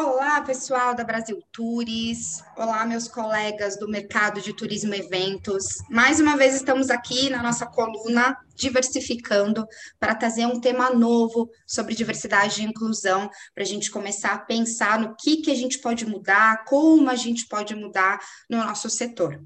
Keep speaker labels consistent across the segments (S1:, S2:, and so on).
S1: Olá, pessoal da Brasil Tours. Olá, meus colegas do mercado de turismo e eventos. Mais uma vez estamos aqui na nossa coluna Diversificando para trazer um tema novo sobre diversidade e inclusão, para a gente começar a pensar no que, que a gente pode mudar, como a gente pode mudar no nosso setor.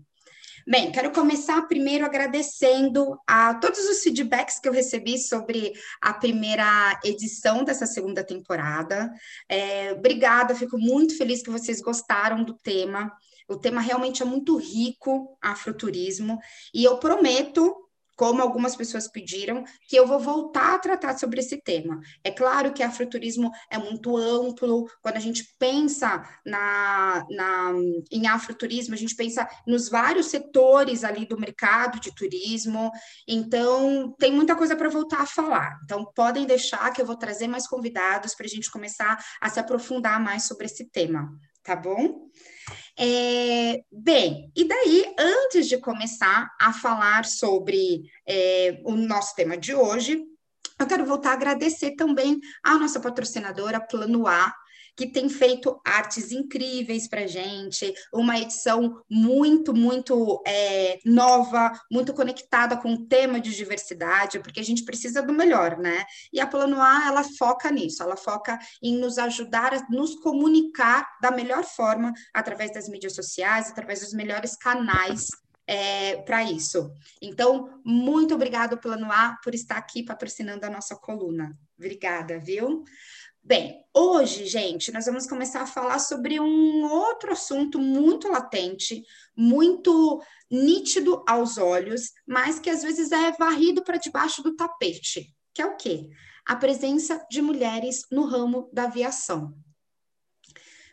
S1: Bem, quero começar primeiro agradecendo a todos os feedbacks que eu recebi sobre a primeira edição dessa segunda temporada. É, obrigada, fico muito feliz que vocês gostaram do tema. O tema realmente é muito rico, afroturismo, e eu prometo como algumas pessoas pediram, que eu vou voltar a tratar sobre esse tema. É claro que afroturismo é muito amplo, quando a gente pensa na, na, em afroturismo, a gente pensa nos vários setores ali do mercado de turismo, então tem muita coisa para voltar a falar. Então podem deixar que eu vou trazer mais convidados para a gente começar a se aprofundar mais sobre esse tema tá bom? É, bem, e daí, antes de começar a falar sobre é, o nosso tema de hoje, eu quero voltar a agradecer também à nossa patrocinadora Plano A, que tem feito artes incríveis para gente, uma edição muito, muito é, nova, muito conectada com o tema de diversidade, porque a gente precisa do melhor, né? E a Plano A, ela foca nisso, ela foca em nos ajudar a nos comunicar da melhor forma através das mídias sociais, através dos melhores canais é, para isso. Então, muito obrigado, Plano A, por estar aqui patrocinando a nossa coluna. Obrigada, viu? Bem, hoje, gente, nós vamos começar a falar sobre um outro assunto muito latente, muito nítido aos olhos, mas que às vezes é varrido para debaixo do tapete, que é o quê? A presença de mulheres no ramo da aviação.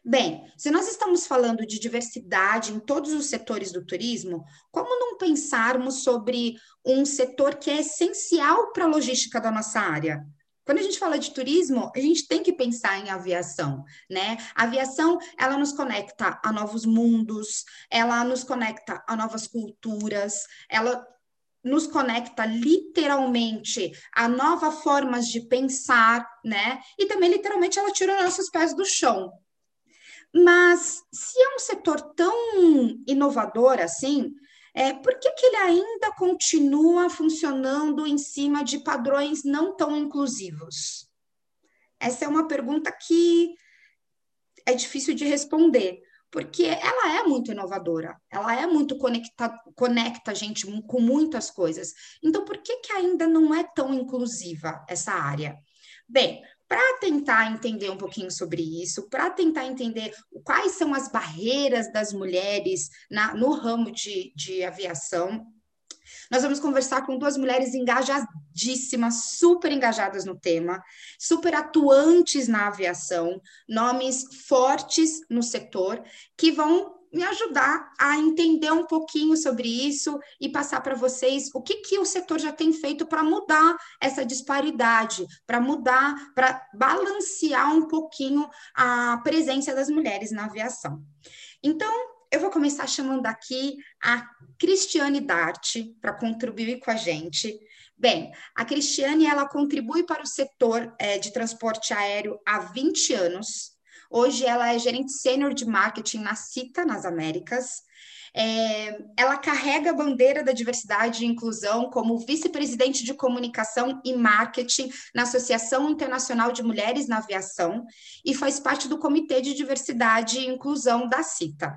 S1: Bem, se nós estamos falando de diversidade em todos os setores do turismo, como não pensarmos sobre um setor que é essencial para a logística da nossa área? Quando a gente fala de turismo, a gente tem que pensar em aviação, né? A aviação, ela nos conecta a novos mundos, ela nos conecta a novas culturas, ela nos conecta literalmente a novas formas de pensar, né? E também literalmente ela tira nossos pés do chão. Mas se é um setor tão inovador assim, é, por que, que ele ainda continua funcionando em cima de padrões não tão inclusivos? Essa é uma pergunta que é difícil de responder, porque ela é muito inovadora, ela é muito conecta, conecta a gente com muitas coisas. Então, por que, que ainda não é tão inclusiva essa área? Bem, para tentar entender um pouquinho sobre isso, para tentar entender quais são as barreiras das mulheres na, no ramo de, de aviação. Nós vamos conversar com duas mulheres engajadíssimas, super engajadas no tema, super atuantes na aviação, nomes fortes no setor, que vão me ajudar a entender um pouquinho sobre isso e passar para vocês o que, que o setor já tem feito para mudar essa disparidade, para mudar, para balancear um pouquinho a presença das mulheres na aviação. Então, eu vou começar chamando aqui a Cristiane Dart para contribuir com a gente. Bem, a Cristiane ela contribui para o setor é, de transporte aéreo há 20 anos. Hoje ela é gerente sênior de marketing na Cita, nas Américas. É, ela carrega a bandeira da diversidade e inclusão como vice-presidente de comunicação e marketing na Associação Internacional de Mulheres na Aviação e faz parte do Comitê de Diversidade e Inclusão da CITA.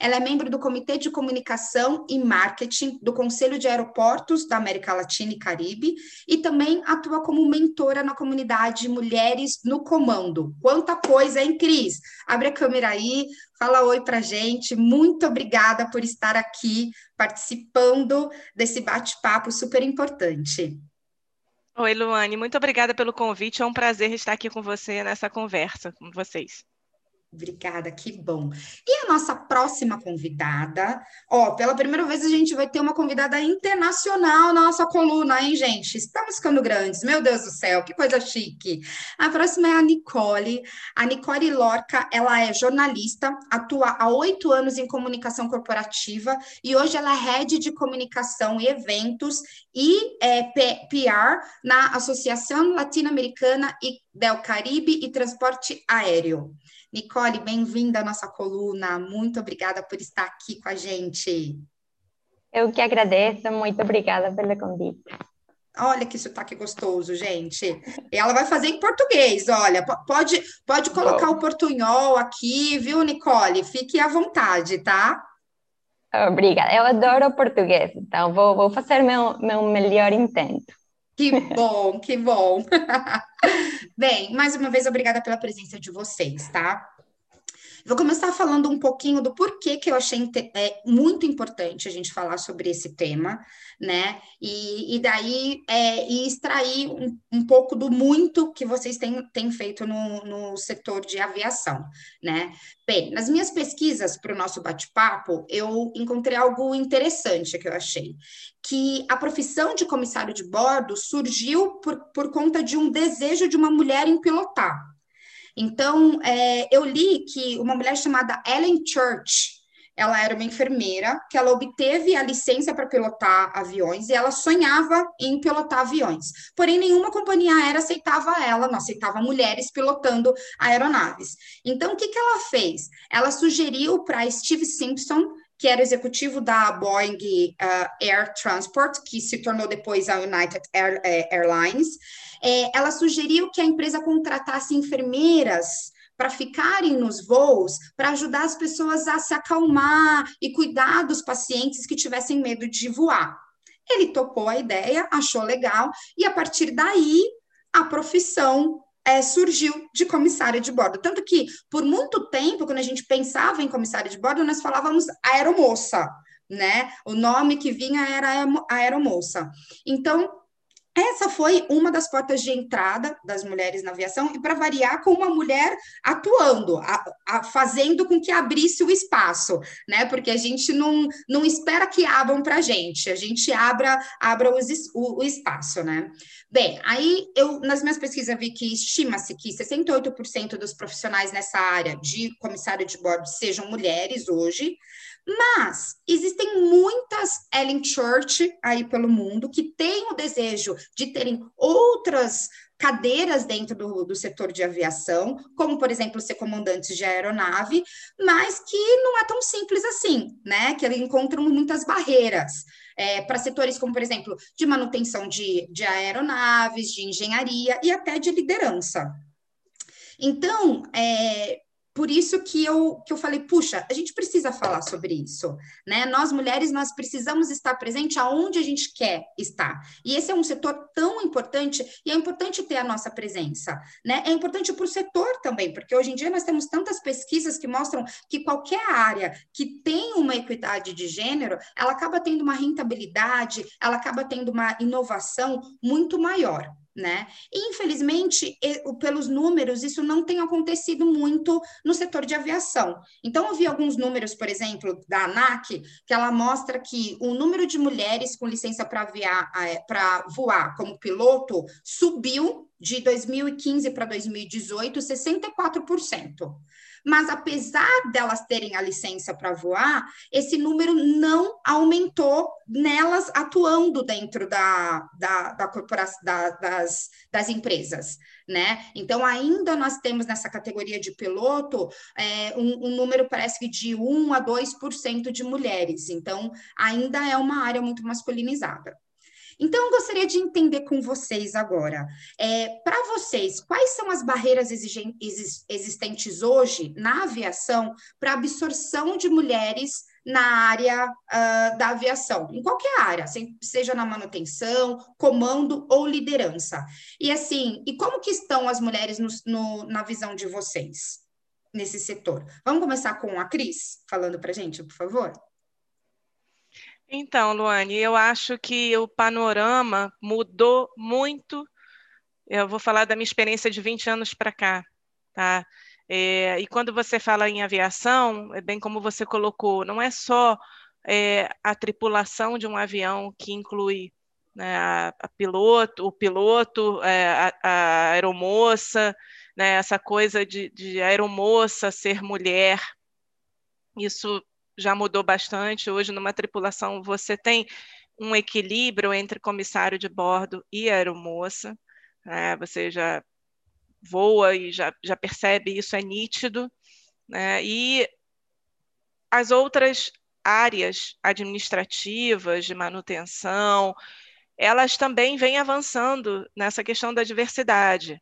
S1: Ela é membro do Comitê de Comunicação e Marketing do Conselho de Aeroportos da América Latina e Caribe e também atua como mentora na comunidade Mulheres no Comando. Quanta coisa, hein, Cris? Abre a câmera aí, Fala oi para gente. Muito obrigada por estar aqui participando desse bate-papo super importante.
S2: Oi, Luane. Muito obrigada pelo convite. É um prazer estar aqui com você nessa conversa com vocês.
S1: Obrigada, que bom. E a nossa próxima convidada, ó, pela primeira vez a gente vai ter uma convidada internacional na nossa coluna, hein, gente? Estamos ficando grandes, meu Deus do céu, que coisa chique. A próxima é a Nicole. A Nicole Lorca, ela é jornalista, atua há oito anos em comunicação corporativa e hoje ela é head de comunicação e eventos e é, PR na Associação Latino-Americana e Del Caribe e transporte aéreo. Nicole, bem-vinda à nossa coluna. Muito obrigada por estar aqui com a gente.
S3: Eu que agradeço, muito obrigada pelo convite.
S1: Olha que sotaque gostoso, gente. E ela vai fazer em português, olha. Pode, pode colocar Bom. o portunhol aqui, viu, Nicole? Fique à vontade, tá?
S3: Obrigada. Eu adoro português, então vou, vou fazer meu, meu melhor intento.
S1: Que bom, que bom. Bem, mais uma vez, obrigada pela presença de vocês, tá? Vou começar falando um pouquinho do porquê que eu achei é, muito importante a gente falar sobre esse tema, né? E, e daí é, e extrair um, um, pouco do muito que vocês têm, têm feito no, no setor de aviação, né? Bem, nas minhas pesquisas para o nosso bate-papo, eu encontrei algo interessante que eu achei, que a profissão de comissário de bordo surgiu por, por conta de um desejo de uma mulher em pilotar. Então, é, eu li que uma mulher chamada Ellen Church, ela era uma enfermeira, que ela obteve a licença para pilotar aviões e ela sonhava em pilotar aviões. Porém, nenhuma companhia aérea aceitava ela, não aceitava mulheres pilotando aeronaves. Então, o que, que ela fez? Ela sugeriu para Steve Simpson, que era executivo da Boeing uh, Air Transport, que se tornou depois a United Air, uh, Airlines, é, ela sugeriu que a empresa contratasse enfermeiras para ficarem nos voos, para ajudar as pessoas a se acalmar e cuidar dos pacientes que tivessem medo de voar. Ele topou a ideia, achou legal, e a partir daí a profissão é, surgiu de comissária de bordo. Tanto que, por muito tempo, quando a gente pensava em comissária de bordo, nós falávamos aeromoça, né? O nome que vinha era aeromoça. Então, essa foi uma das portas de entrada das mulheres na aviação, e para variar, com uma mulher atuando, a, a, fazendo com que abrisse o espaço, né? Porque a gente não, não espera que abram para a gente, a gente abra, abra os, o, o, espaço, né? Bem, aí eu, nas minhas pesquisas, vi que estima-se que 68% dos profissionais nessa área de comissário de bordo sejam mulheres hoje, mas existem muitas Ellen Church aí pelo mundo que têm o desejo de terem outras cadeiras dentro do, do setor de aviação, como, por exemplo, ser comandantes de aeronave, mas que não é tão simples assim, né? Que encontram muitas barreiras. É, para setores como, por exemplo, de manutenção de, de aeronaves, de engenharia e até de liderança. Então, é, por isso que eu, que eu falei, puxa, a gente precisa falar sobre isso, né? Nós mulheres, nós precisamos estar presente aonde a gente quer estar. E esse é um setor tão importante, e é importante ter a nossa presença, né? É importante para o setor também, porque hoje em dia nós temos tantas pesquisas que mostram que qualquer área que tem uma equidade de gênero, ela acaba tendo uma rentabilidade, ela acaba tendo uma inovação muito maior né? E, infelizmente, pelos números, isso não tem acontecido muito no setor de aviação. Então, eu vi alguns números, por exemplo, da ANAC, que ela mostra que o número de mulheres com licença para para voar como piloto subiu de 2015 para 2018 64%. Mas apesar delas terem a licença para voar, esse número não aumentou nelas atuando dentro da, da, da corporação da, das, das empresas, né? Então ainda nós temos nessa categoria de piloto é, um, um número parece que de 1 a 2% de mulheres. Então ainda é uma área muito masculinizada. Então, eu gostaria de entender com vocês agora, é, para vocês, quais são as barreiras existentes hoje na aviação para absorção de mulheres na área uh, da aviação, em qualquer área, seja na manutenção, comando ou liderança. E assim, e como que estão as mulheres no, no, na visão de vocês nesse setor? Vamos começar com a Cris, falando para gente, por favor?
S2: Então, Luane, eu acho que o panorama mudou muito. Eu vou falar da minha experiência de 20 anos para cá, tá? É, e quando você fala em aviação, é bem como você colocou, não é só é, a tripulação de um avião que inclui né, a, a, piloto, o piloto, é, a, a, aeromoça, né, essa coisa de, de aeromoça ser mulher. Isso já mudou bastante. Hoje, numa tripulação, você tem um equilíbrio entre comissário de bordo e aeromoça. Né? Você já voa e já, já percebe isso, é nítido. Né? E as outras áreas administrativas de manutenção, elas também vêm avançando nessa questão da diversidade.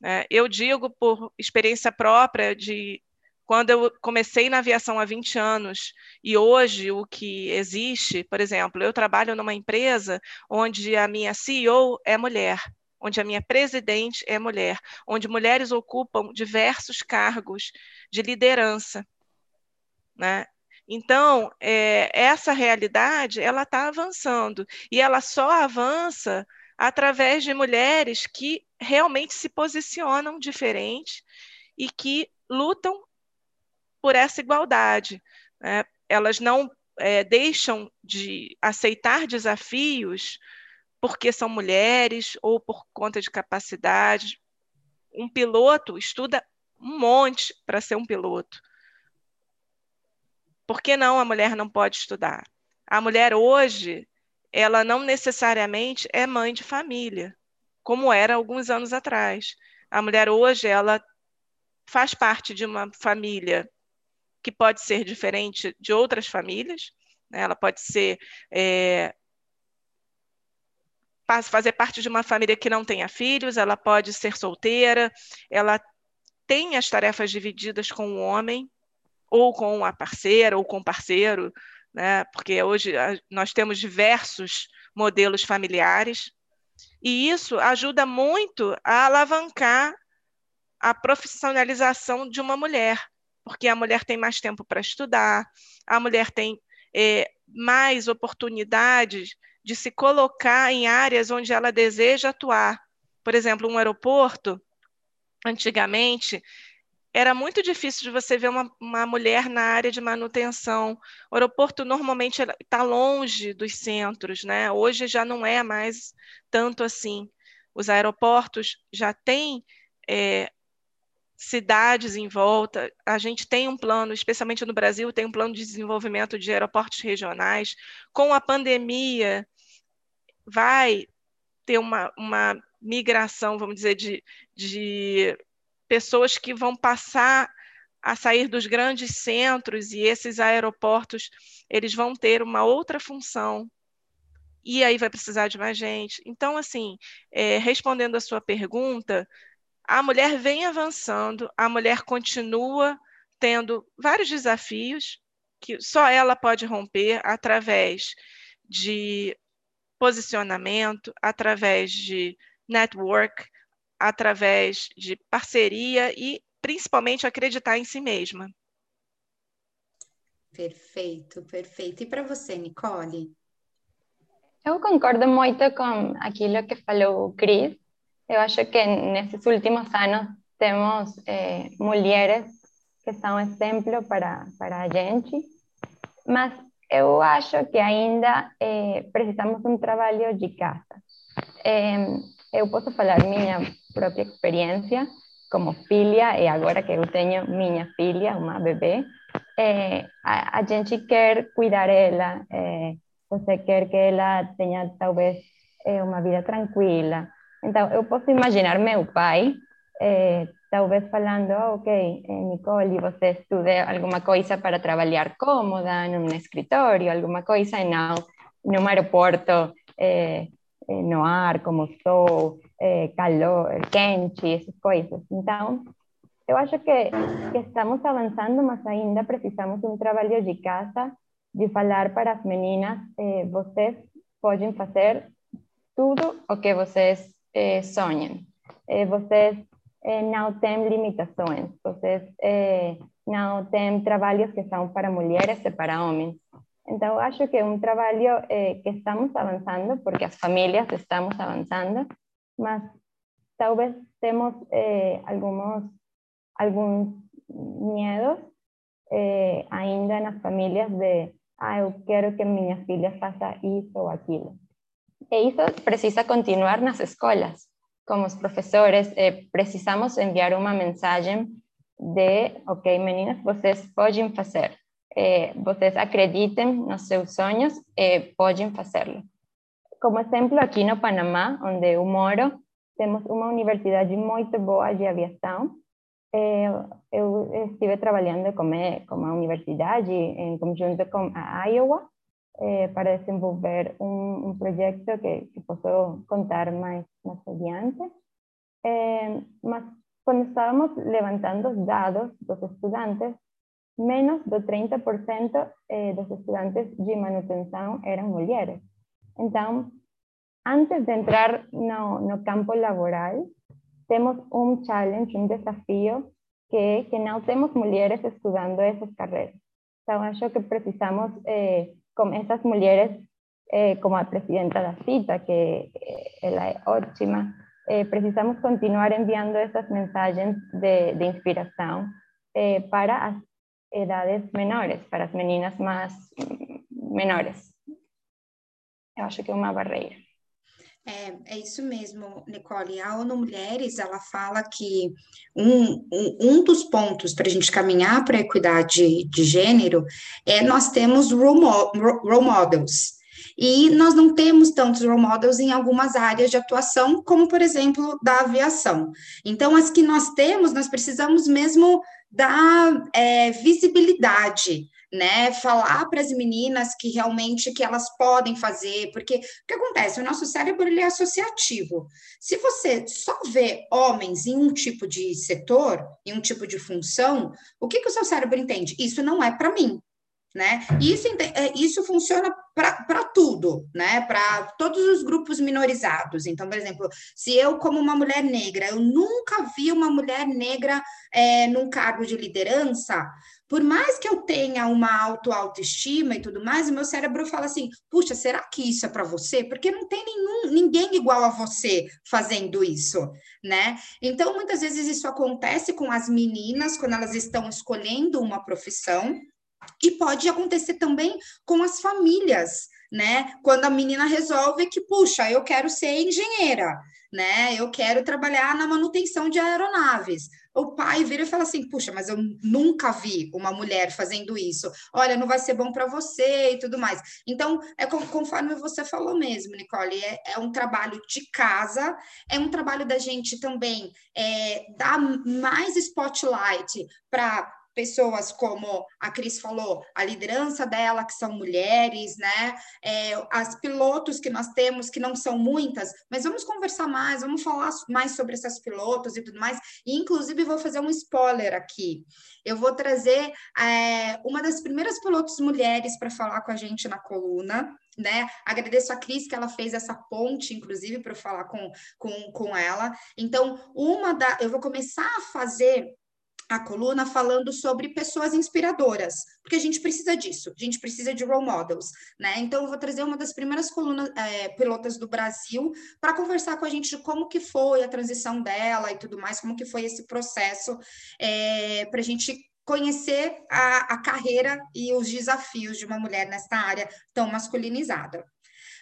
S2: Né? Eu digo por experiência própria de quando eu comecei na aviação há 20 anos e hoje o que existe, por exemplo, eu trabalho numa empresa onde a minha CEO é mulher, onde a minha presidente é mulher, onde mulheres ocupam diversos cargos de liderança. Né? Então, é, essa realidade ela está avançando e ela só avança através de mulheres que realmente se posicionam diferente e que lutam por essa igualdade. Né? Elas não é, deixam de aceitar desafios porque são mulheres ou por conta de capacidade. Um piloto estuda um monte para ser um piloto. Por que não a mulher não pode estudar? A mulher hoje, ela não necessariamente é mãe de família, como era alguns anos atrás. A mulher hoje, ela faz parte de uma família que pode ser diferente de outras famílias, né? ela pode ser é, fazer parte de uma família que não tenha filhos, ela pode ser solteira, ela tem as tarefas divididas com o homem, ou com a parceira, ou com o parceiro, né? porque hoje nós temos diversos modelos familiares, e isso ajuda muito a alavancar a profissionalização de uma mulher, porque a mulher tem mais tempo para estudar, a mulher tem é, mais oportunidades de se colocar em áreas onde ela deseja atuar. Por exemplo, um aeroporto, antigamente, era muito difícil de você ver uma, uma mulher na área de manutenção. O aeroporto normalmente está longe dos centros, né? Hoje já não é mais tanto assim. Os aeroportos já têm é, cidades em volta. A gente tem um plano, especialmente no Brasil, tem um plano de desenvolvimento de aeroportos regionais. Com a pandemia, vai ter uma, uma migração, vamos dizer, de, de pessoas que vão passar a sair dos grandes centros e esses aeroportos eles vão ter uma outra função e aí vai precisar de mais gente. Então, assim, é, respondendo a sua pergunta, a mulher vem avançando, a mulher continua tendo vários desafios que só ela pode romper através de posicionamento, através de network, através de parceria e principalmente acreditar em si mesma.
S1: Perfeito, perfeito. E para você, Nicole?
S3: Eu concordo muito com aquilo que falou o Cris. Eu acho que nesses últimos anos temos eh, mulheres que são exemplo para, para a gente, mas eu acho que ainda eh, precisamos de um trabalho de casa. Eh, eu posso falar minha própria experiência como filha e agora que eu tenho minha filha, uma bebê, é, a, a, gente quer cuidar ela, é, você quer que ela tenha talvez é, uma vida tranquila. Então, eu posso imaginar meu pai, é, talvez falando, oh, ok, é, Nicole, você estuda alguma coisa para trabalhar cômoda, num escritório, alguma coisa, e não num aeroporto eh, no ar, como eh, calor, quente, essas coisas. Então, eu acho que, que estamos avançando, mas ainda precisamos de um trabalho de casa, de falar para as meninas, eh, vocês podem fazer tudo o que vocês eh, sonhem. Eh, vocês eh, não têm limitações, vocês eh, não têm trabalhos que são para mulheres e para homens. Então, acho que é um trabalho que estamos avançando, porque as famílias estamos avançando, mas talvez temos alguns, alguns medos eh, ainda nas famílias de ah, eu quero que minha filha faça isso ou aquilo. E isso precisa continuar nas escolas. Como os professores, eh, precisamos enviar uma mensagem de, ok, meninas, vocês podem fazer eh, vocês acreditem nos seus sonhos, eh, podem fazê-lo. Como exemplo, aqui no Panamá, onde eu moro, temos uma universidade muito boa de aviação. É, eu estive trabalhando com, com a universidade em conjunto com a Iowa eh, para desenvolver um, um projeto que, que, posso contar mais, mais adiante. Eh, mas quando levantando os dados dos estudantes, menos do 30% eh, dos estudantes de manutenção eram mulheres. Então, antes de entrar no, no campo laboral, temos um challenge, um desafio, que é que não temos mulheres estudando essas carreiras. Então, que precisamos eh, con esas mujeres, eh, como la presidenta da CITA, que é ótima, eh, precisamos continuar enviando esas mensajes de, de inspiração eh, para as edades menores, para as meninas mais menores. Eu acho que é uma.
S1: É, é isso mesmo, Nicole. A ONU Mulheres, ela fala que um, um, um dos pontos para a gente caminhar para a equidade de gênero é nós temos role, role models. E nós não temos tantos role models em algumas áreas de atuação, como, por exemplo, da aviação. Então, as que nós temos, nós precisamos mesmo dar é, visibilidade né? Falar para as meninas que realmente que elas podem fazer, porque o que acontece? O nosso cérebro ele é associativo. Se você só vê homens em um tipo de setor, em um tipo de função, o que, que o seu cérebro entende? Isso não é para mim. Né? Isso, é, isso funciona para tudo, né? Para todos os grupos minorizados. Então, por exemplo, se eu, como uma mulher negra, eu nunca vi uma mulher negra é, num cargo de liderança, por mais que eu tenha uma auto autoestima e tudo mais, o meu cérebro fala assim: puxa, será que isso é para você? Porque não tem nenhum, ninguém igual a você fazendo isso, né? Então, muitas vezes isso acontece com as meninas quando elas estão escolhendo uma profissão. E pode acontecer também com as famílias, né? Quando a menina resolve que, puxa, eu quero ser engenheira, né? Eu quero trabalhar na manutenção de aeronaves o pai vira e fala assim: puxa, mas eu nunca vi uma mulher fazendo isso. Olha, não vai ser bom para você e tudo mais. Então, é conforme você falou mesmo, Nicole, é, é um trabalho de casa, é um trabalho da gente também é, dar mais spotlight para pessoas como a Cris falou, a liderança dela, que são mulheres, né? É, as pilotos que nós temos, que não são muitas, mas vamos conversar mais, vamos falar mais sobre essas pilotos e tudo mais. E, inclusive, vou fazer um spoiler aqui. Eu vou trazer é, uma das primeiras pilotos mulheres para falar com a gente na coluna, né? Agradeço a Cris que ela fez essa ponte, inclusive, para falar com, com, com ela. Então, uma da. Eu vou começar a fazer a coluna falando sobre pessoas inspiradoras, porque a gente precisa disso, a gente precisa de role models, né? Então eu vou trazer uma das primeiras colunas é, pilotas do Brasil para conversar com a gente de como que foi a transição dela e tudo mais, como que foi esse processo é, para a gente conhecer a, a carreira e os desafios de uma mulher nesta área tão masculinizada.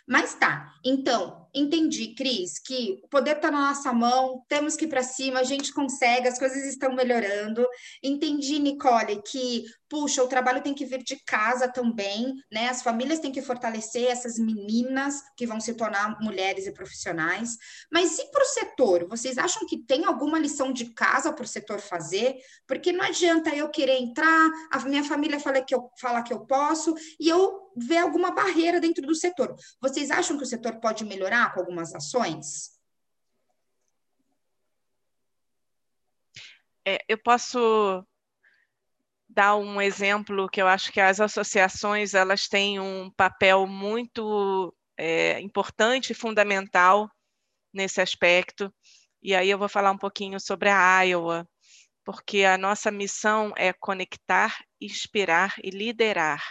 S1: Mas tá, então, entendi, Cris, que o poder está na nossa mão, temos que ir para cima, a gente consegue, as coisas estão melhorando. Entendi, Nicole, que puxa, o trabalho tem que vir de casa também, né? As famílias têm que fortalecer essas meninas que vão se tornar mulheres e profissionais. Mas e para o setor? Vocês acham que tem alguma lição de casa para o setor fazer? Porque não adianta eu querer entrar, a minha família fala que eu, fala que eu posso, e eu ver alguma barreira dentro do setor. Vocês acham que o setor pode melhorar com algumas ações?
S2: É, eu posso dar um exemplo que eu acho que as associações elas têm um papel muito é, importante e fundamental nesse aspecto. E aí eu vou falar um pouquinho sobre a Iowa, porque a nossa missão é conectar, inspirar e liderar.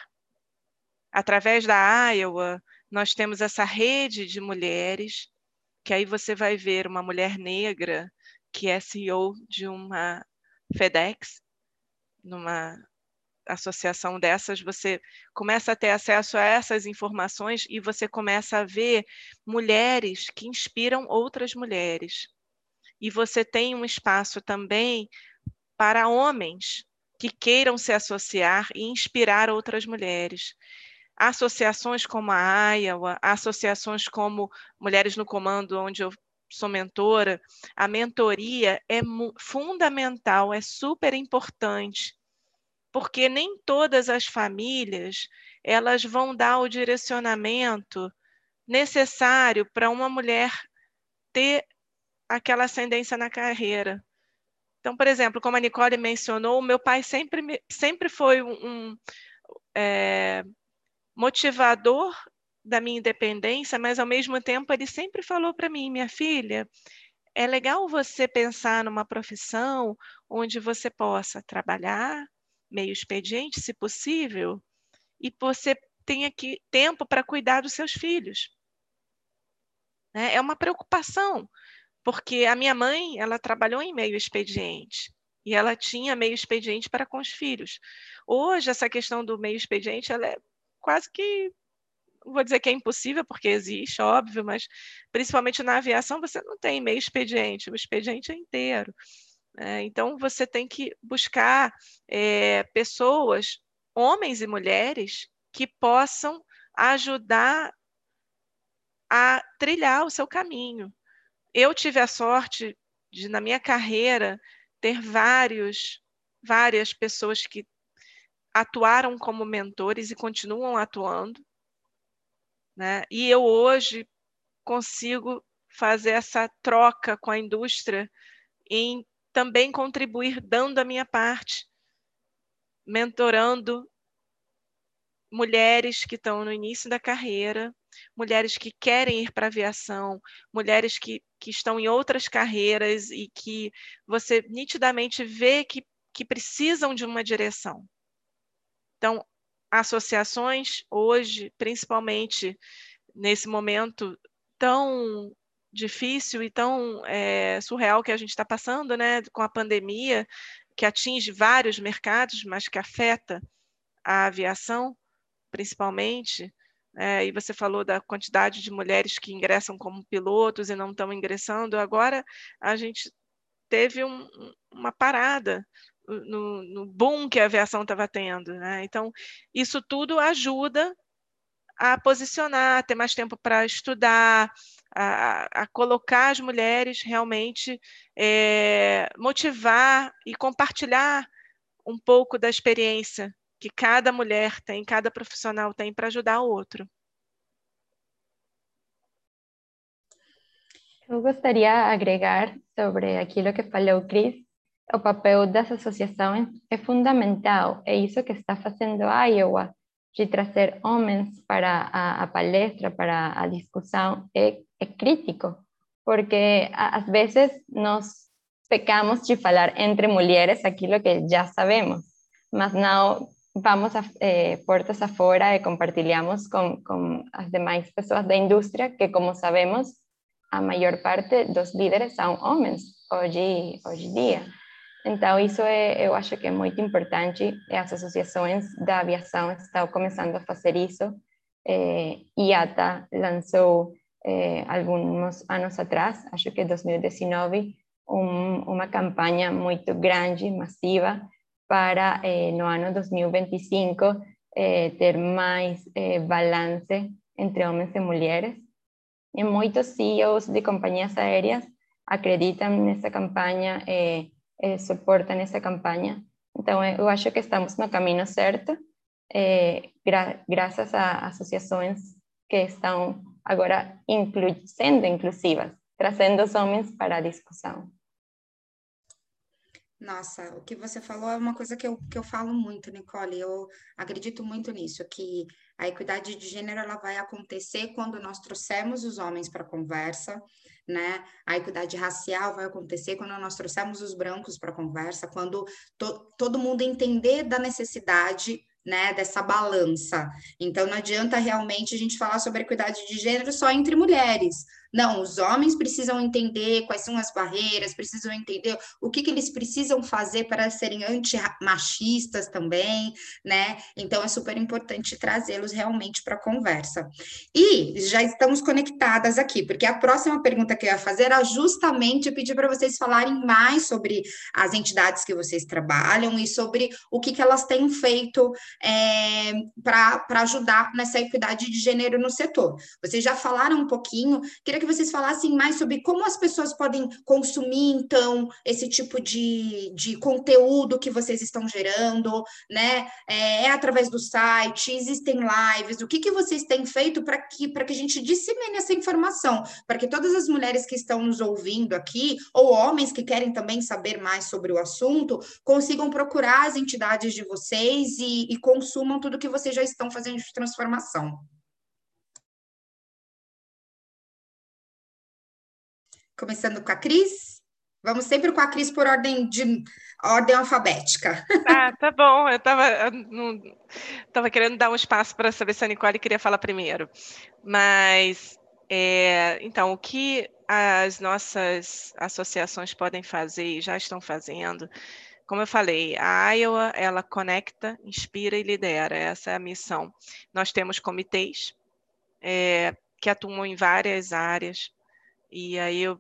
S2: Através da Iowa, nós temos essa rede de mulheres, que aí você vai ver uma mulher negra que é CEO de uma FedEx, numa associação dessas, você começa a ter acesso a essas informações e você começa a ver mulheres que inspiram outras mulheres. E você tem um espaço também para homens que queiram se associar e inspirar outras mulheres. Associações como a Iowa, associações como Mulheres no Comando, onde eu sou mentora, a mentoria é fundamental, é super importante, porque nem todas as famílias elas vão dar o direcionamento necessário para uma mulher ter aquela ascendência na carreira. Então, por exemplo, como a Nicole mencionou, o meu pai sempre, sempre foi um, é, motivador da minha independência, mas ao mesmo tempo ele sempre falou para mim, minha filha, é legal você pensar numa profissão onde você possa trabalhar, meio expediente, se possível, e você tenha aqui tempo para cuidar dos seus filhos. Né? É uma preocupação, porque a minha mãe, ela trabalhou em meio expediente e ela tinha meio expediente para com os filhos. Hoje, essa questão do meio expediente, ela é quase que, vou dizer que é impossível, porque existe, óbvio, mas principalmente na aviação você não tem meio expediente, o expediente é inteiro. É, então, você tem que buscar é, pessoas, homens e mulheres, que possam ajudar a trilhar o seu caminho. Eu tive a sorte de, na minha carreira, ter vários, várias pessoas que atuaram como mentores e continuam atuando. Né? E eu hoje consigo fazer essa troca com a indústria em também contribuir dando a minha parte, mentorando mulheres que estão no início da carreira, mulheres que querem ir para a aviação, mulheres que, que estão em outras carreiras e que você nitidamente vê que, que precisam de uma direção. Então, associações hoje, principalmente nesse momento tão difícil e tão é, surreal que a gente está passando, né, com a pandemia, que atinge vários mercados, mas que afeta a aviação, principalmente, é, e você falou da quantidade de mulheres que ingressam como pilotos e não estão ingressando. Agora a gente teve um, uma parada no, no, boom que a aviação estava tendo. Né? Então, isso tudo ajuda a posicionar, a ter mais tempo para estudar, a, a, colocar as mulheres realmente, é, motivar e compartilhar um pouco da experiência que cada mulher tem, cada profissional tem para ajudar o outro.
S3: Eu gostaria de agregar sobre aquilo que falou Cris. O papel das associações é fundamental. É isso que está fazendo a Iowa, de trazer homens para a, a palestra, para a discussão, é, é crítico, porque às vezes nós pecamos de falar entre mulheres aquilo que já sabemos, mas não vamos a eh, puertas afuera y compartilhamos con, con as demais pessoas da indústria que, como sabemos, a maior parte dos líderes são homens hoje, hoje em dia. Então, isso é, eu acho que é muito importante. As associações da aviação estão começando a fazer isso. É, IATA lançou, é, alguns anos atrás, acho que 2019, um, uma campanha muito grande, massiva, para eh, no ano 2025 eh, ter mais eh, balance entre homens e mulheres. E muitos CEOs de companhias aéreas acreditam nessa campanha, eh, eh, essa campanha. Então, eu acho que estamos no caminho certo, eh, gra graças a associações que estão agora inclu sendo inclusivas, trazendo os homens para a discussão.
S1: Nossa, o que você falou é uma coisa que eu, que eu falo muito, Nicole. Eu acredito muito nisso, que a equidade de gênero ela vai acontecer quando nós trouxermos os homens para a conversa, né? A equidade racial vai acontecer quando nós trouxermos os brancos para a conversa, quando to, todo mundo entender da necessidade né, dessa balança. Então, não adianta realmente a gente falar sobre equidade de gênero só entre mulheres. Não, os homens precisam entender quais são as barreiras, precisam entender o que, que eles precisam fazer para serem antimachistas também, né? Então, é super importante trazê-los realmente para a conversa. E já estamos conectadas aqui, porque a próxima pergunta que eu ia fazer era justamente pedir para vocês falarem mais sobre as entidades que vocês trabalham e sobre o que, que elas têm feito é, para ajudar nessa equidade de gênero no setor. Vocês já falaram um pouquinho, queria que vocês falassem mais sobre como as pessoas podem consumir, então, esse tipo de, de conteúdo que vocês estão gerando, né? É, é através do site, existem lives, o que, que vocês têm feito para que, que a gente dissemine essa informação, para que todas as mulheres que estão nos ouvindo aqui, ou homens que querem também saber mais sobre o assunto, consigam procurar as entidades de vocês e, e consumam tudo que vocês já estão fazendo de transformação. Começando com a Cris. Vamos sempre com a Cris por ordem de ordem alfabética.
S2: Ah, tá bom. Eu estava querendo dar um espaço para saber se a Nicole queria falar primeiro. Mas é, então, o que as nossas associações podem fazer e já estão fazendo, como eu falei, a Iowa, ela conecta, inspira e lidera, essa é a missão. Nós temos comitês é, que atuam em várias áreas, e aí eu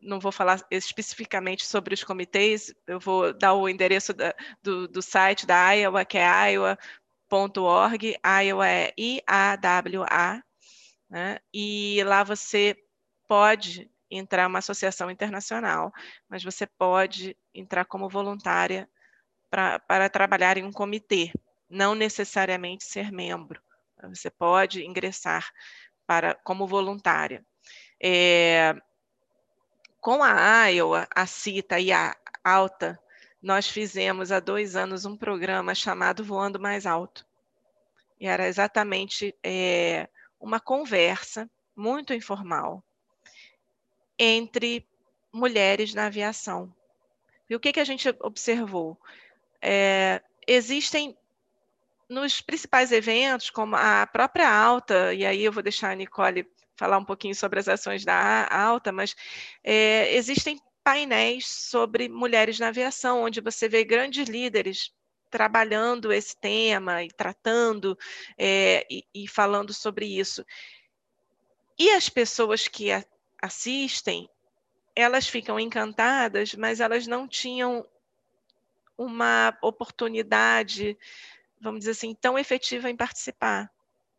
S2: não vou falar especificamente sobre os comitês, eu vou dar o endereço da, do, do, site da Iowa, que é iowa.org, Iowa é I-A-W-A, né? e lá você pode entrar uma associação internacional, mas você pode entrar como voluntária para trabalhar em um comitê, não necessariamente ser membro. Você pode ingressar para como voluntária. É, com a Iowa, a CITA e a Alta, nós fizemos há dois anos um programa chamado Voando Mais Alto. E era exatamente é, uma conversa muito informal entre mulheres na aviação. E o que, que a gente observou? É, existem nos principais eventos, como a própria Alta, e aí eu vou deixar a Nicole falar um pouquinho sobre as ações da Alta, mas é, existem painéis sobre mulheres na aviação, onde você vê grandes líderes trabalhando esse tema e tratando é, e, e, falando sobre isso. E as pessoas que a, assistem, elas ficam encantadas, mas elas não tinham uma oportunidade, vamos dizer assim, tão efetiva em participar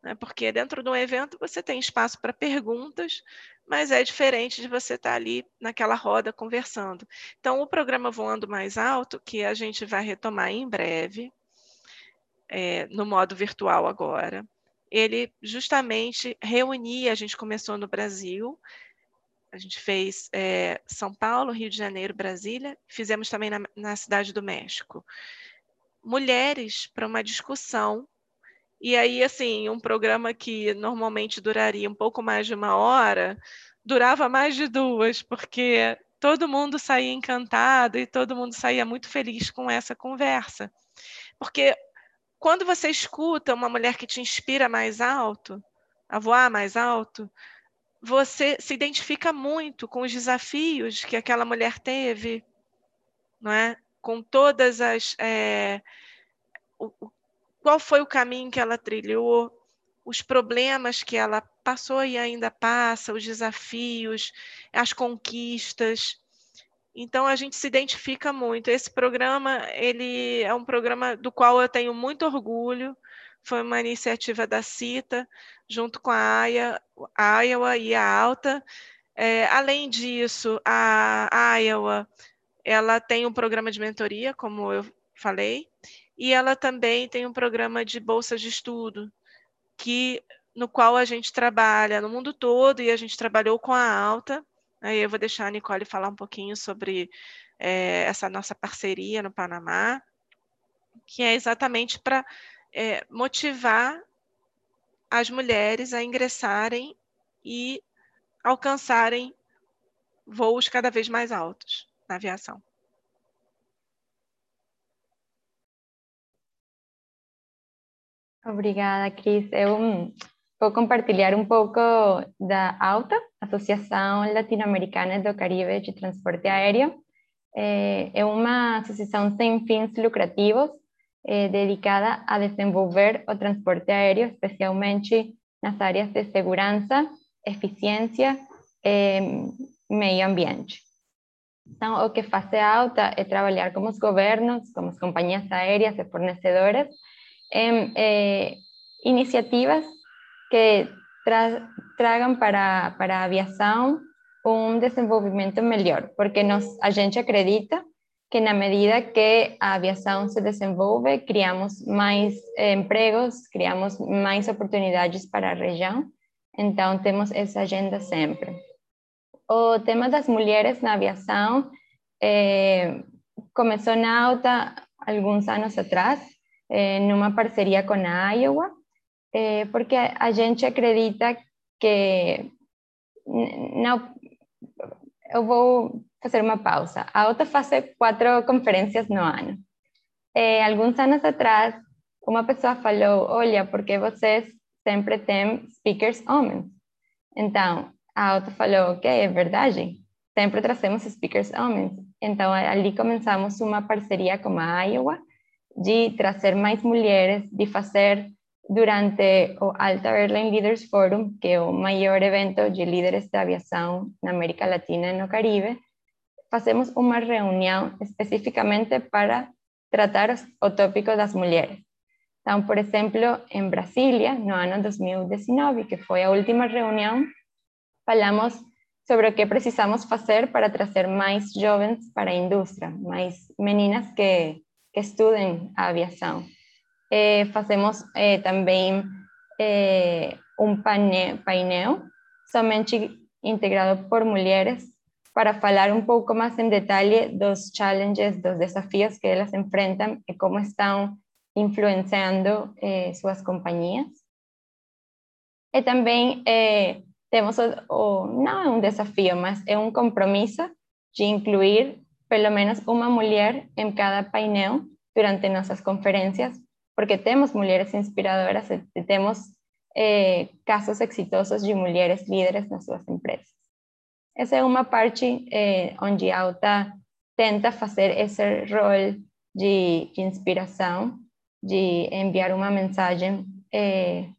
S2: né? porque dentro de um evento você tem espaço para perguntas, mas é diferente de você estar tá ali naquela roda conversando. Então, o programa Voando Mais Alto, que a gente vai retomar em breve, é, no modo virtual agora, ele justamente reunia, a gente começou no Brasil, a gente fez é, São Paulo, Rio de Janeiro, Brasília, fizemos também na, na Cidade do México. Mulheres para uma discussão e aí, assim, um programa que normalmente duraria um pouco mais de uma hora, durava mais de duas, porque todo mundo saía encantado e todo mundo saía muito feliz com essa conversa. Porque quando você escuta uma mulher que te inspira mais alto, a voar mais alto, você se identifica muito com os desafios que aquela mulher teve, não é? Com todas as é, o, qual foi o caminho que ela trilhou, os problemas que ela passou e ainda passa, os desafios, as conquistas. Então a gente se identifica muito. Esse programa, ele é um programa do qual eu tenho muito orgulho. Foi uma iniciativa da CITA, junto com a, AIA, a Iowa e a Alta. É, além disso, a, a Iowa ela tem um programa de mentoria, como eu falei, e ela também tem um programa de bolsa de estudo, que no qual a gente trabalha no mundo todo e a gente trabalhou com a Alta. Aí eu vou deixar a Nicole falar um pouquinho sobre é, essa nossa parceria no Panamá, que é exatamente para é, motivar as mulheres a ingressarem e alcançarem voos cada vez mais altos na aviação.
S3: Obrigada, Cris. Eu vou compartilhar um pouco da AUTA, Associação Latino-Americana do Caribe de Transporte Aéreo. É uma associação sem fins lucrativos, é, dedicada a desenvolver o transporte aéreo, especialmente nas áreas de segurança, eficiência e meio ambiente. Então, o que faz a AUTA é trabalhar com os governos, com as companhias aéreas e fornecedoras, en eh, iniciativas que tra tragam para, para a aviação um desenvolvimento melhor, porque nos, a gente acredita que na medida que a aviação se desenvolve, criamos mais eh, empregos, criamos mais oportunidades para a região, então temos essa agenda sempre. O tema das mulheres na aviação eh, começou na alta alguns anos atrás, eh, numa parceria com a Iowa, eh, porque a gente acredita que não, eu vou fazer uma pausa. A OTA faz quatro conferências no ano. Eh, alguns anos atrás, uma pessoa falou: Olha, porque vocês sempre têm speakers homens? Então, a OTA falou: Ok, é verdade. Sempre trazemos speakers homens. Então, ali começamos uma parceria com a Iowa de trazer mais mulheres, de fazer durante o Alta Airline Leaders Forum, que é o maior evento de líderes de aviação na América Latina e no Caribe, fazemos uma reunião especificamente para tratar o tópico das mulheres. Então, por exemplo, em Brasília, no ano 2019, que foi a última reunião, falamos sobre o que precisamos fazer para trazer mais jovens para a indústria, mais meninas que, estudem a aviação. Eh, fazemos eh, também eh, um painel, painel somente integrado por mulheres para falar um pouco mais em detalhe dos challenges, dos desafios que elas enfrentam e como estão influenciando eh, suas companhias. E também eh, temos, o, o, não é um desafio, mas é um compromisso de incluir pelo menos uma mulher em cada painel durante nossas conferências, porque temos mulheres inspiradoras temos eh, casos exitosos de mulheres líderes nas suas empresas. Essa é uma parte eh, onde a Alta tenta fazer esse rol de, de inspiração, de enviar uma mensagem eh,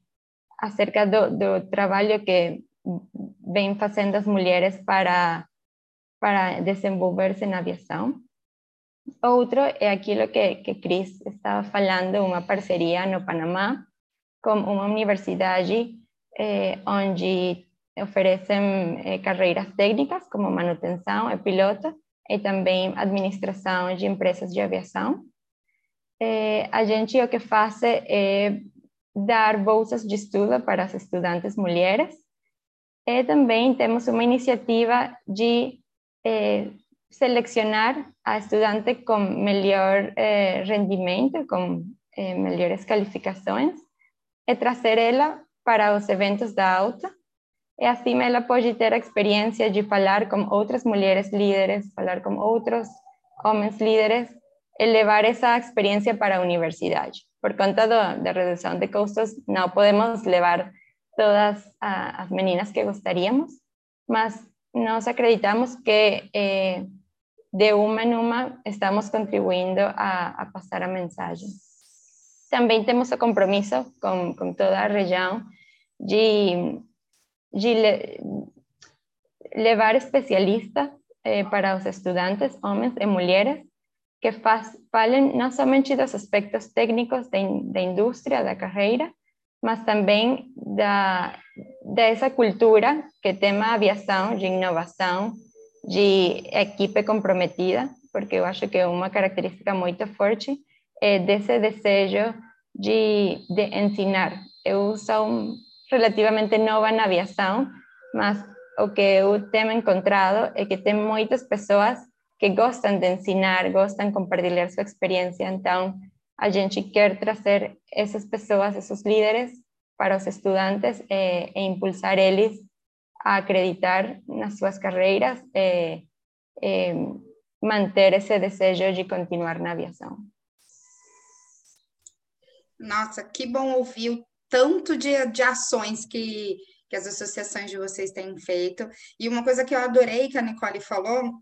S3: acerca do, do, trabalho que vem fazendo as mulheres para, para desenvolver-se na aviação. Outro é aquilo que, que Cris estava falando, uma parceria no Panamá com uma universidade eh, onde oferecem eh, carreiras técnicas como manutenção e piloto e também administração de empresas de aviação. Eh, a gente o que faz é dar bolsas de estudo para as estudantes mulheres e também temos uma iniciativa de eh, selecionar a estudante com melhor eh, rendimento, com eh, melhores qualificações e trazer ela para os eventos da alta e assim ela pode ter a experiência de falar com outras mulheres líderes, falar com outros homens líderes e levar essa experiência para a universidade. Por conta do, da redução de custos, não podemos levar todas as meninas que gostaríamos, mas nós acreditamos que eh, de uma em uma estamos contribuindo a, a, passar a mensagem. Também temos o compromisso com, com toda a região de de le especialistas eh, para os estudantes, homens e mulheres, que faz, falem não somente dos aspectos técnicos da, da indústria, da carreira, mas também da dessa cultura que tem a aviação, de inovação, de equipe comprometida, porque eu acho que é uma característica muito forte é desse desejo de, de ensinar. Eu sou relativamente nova na aviação, mas o que eu tenho encontrado é que tem muitas pessoas que gostam de ensinar, gostam de compartilhar sua experiência. Então, a gente quer trazer essas pessoas, esses líderes, para os estudantes e, e impulsar eles a acreditar nas suas carreiras e, e manter esse desejo de continuar na aviação.
S1: Nossa, que bom ouvir tanto de, de ações que, que as associações de vocês têm feito. E uma coisa que eu adorei que a Nicole falou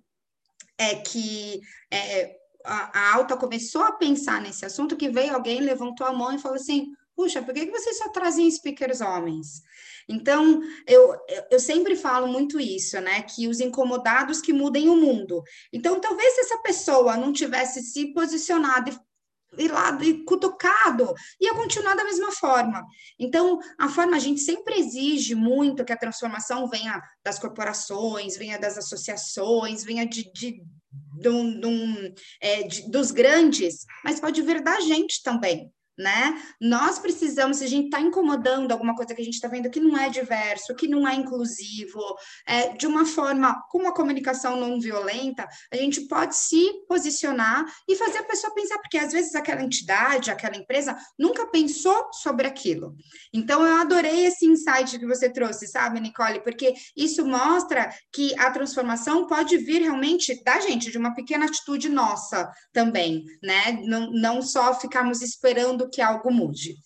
S1: é que é, a, Alta começou a pensar nesse assunto, que veio alguém, levantou a mão e falou assim, puxa, por que, vocês só trazem speakers homens? Então, eu, eu sempre falo muito isso, né? Que os incomodados que mudem o mundo. Então, talvez se essa pessoa não tivesse se posicionado ir lá e cutucado, ia continuar da mesma forma. Então, a forma, a gente sempre exige muito que a transformação venha das corporações, venha das associações, venha de, de, é, de dos grandes, mas pode vir da gente também né? Nós precisamos, se a gente está incomodando alguma coisa que a gente está vendo que não é diverso, que não é inclusivo, é, de uma forma, com uma comunicação não violenta, a gente pode se posicionar e fazer a pessoa pensar, porque às vezes aquela entidade, aquela empresa nunca pensou sobre aquilo. Então, eu adorei esse insight que você trouxe, sabe, Nicole? Porque isso mostra que a transformação pode vir realmente da gente, de uma pequena atitude nossa também, né? Não, não só ficarmos esperando que algo mude.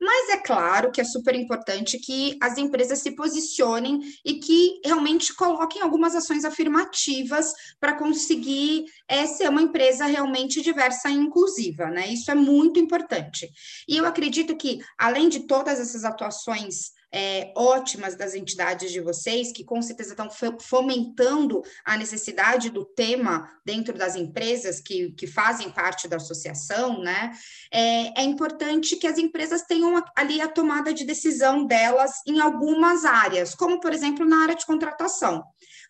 S1: Mas é claro que é super importante que as empresas se posicionem e que realmente coloquem algumas ações afirmativas para conseguir é, ser uma empresa realmente diversa e inclusiva, né? Isso é muito importante. E eu acredito que, além de todas essas atuações é, ótimas das entidades de vocês, que com certeza estão fomentando a necessidade do tema dentro das empresas que, que fazem parte da associação, né? É, é importante que as empresas tenham ali a tomada de decisão delas em algumas áreas, como, por exemplo, na área de contratação.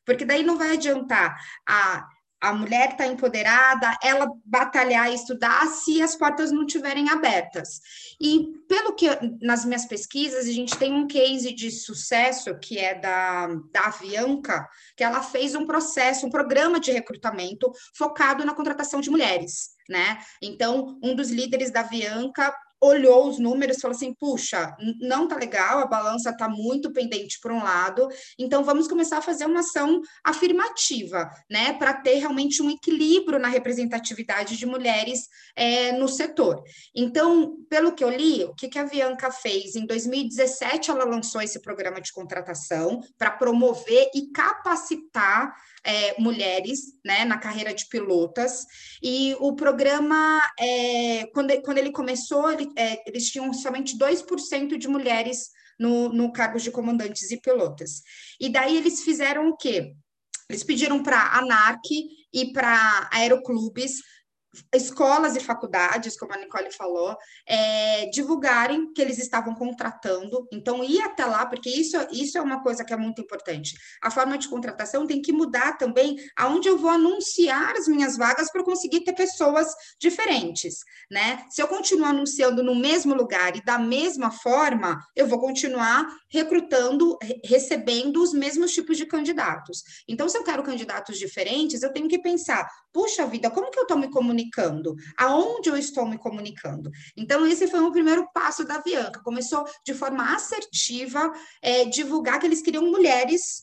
S1: Porque daí não vai adiantar a a mulher está empoderada, ela batalhar e estudar se as portas não estiverem abertas. E pelo que nas minhas pesquisas, a gente tem um case de sucesso que é da, da Avianca, que ela fez um processo, um programa de recrutamento focado na contratação de mulheres. Né? Então, um dos líderes da Avianca olhou os números falou assim: puxa, não tá legal, a balança tá muito pendente por um lado, então vamos começar a fazer uma ação afirmativa, né, para ter realmente um equilíbrio na representatividade de mulheres é, no setor. Então, pelo que eu li, o que, que a Bianca fez? Em 2017, ela lançou esse programa de contratação para promover e capacitar é, mulheres né, na carreira de pilotas. E o programa, é, quando, quando ele começou, ele, é, eles tinham somente 2% de mulheres no, no cargo de comandantes e pilotas. E daí eles fizeram o quê? Eles pediram para a ANARC e para aeroclubes escolas e faculdades, como a Nicole falou, é, divulgarem que eles estavam contratando. Então, ir até lá, porque isso, isso é uma coisa que é muito importante. A forma de contratação tem que mudar também aonde eu vou anunciar as minhas vagas para conseguir ter pessoas diferentes, né? Se eu continuar anunciando no mesmo lugar e da mesma forma, eu vou continuar recrutando, recebendo os mesmos tipos de candidatos. Então, se eu quero candidatos diferentes, eu tenho que pensar, puxa vida, como que eu estou me comunicando? Aonde eu estou me comunicando? Então, esse foi o primeiro passo da Bianca. Começou de forma assertiva é, divulgar que eles queriam mulheres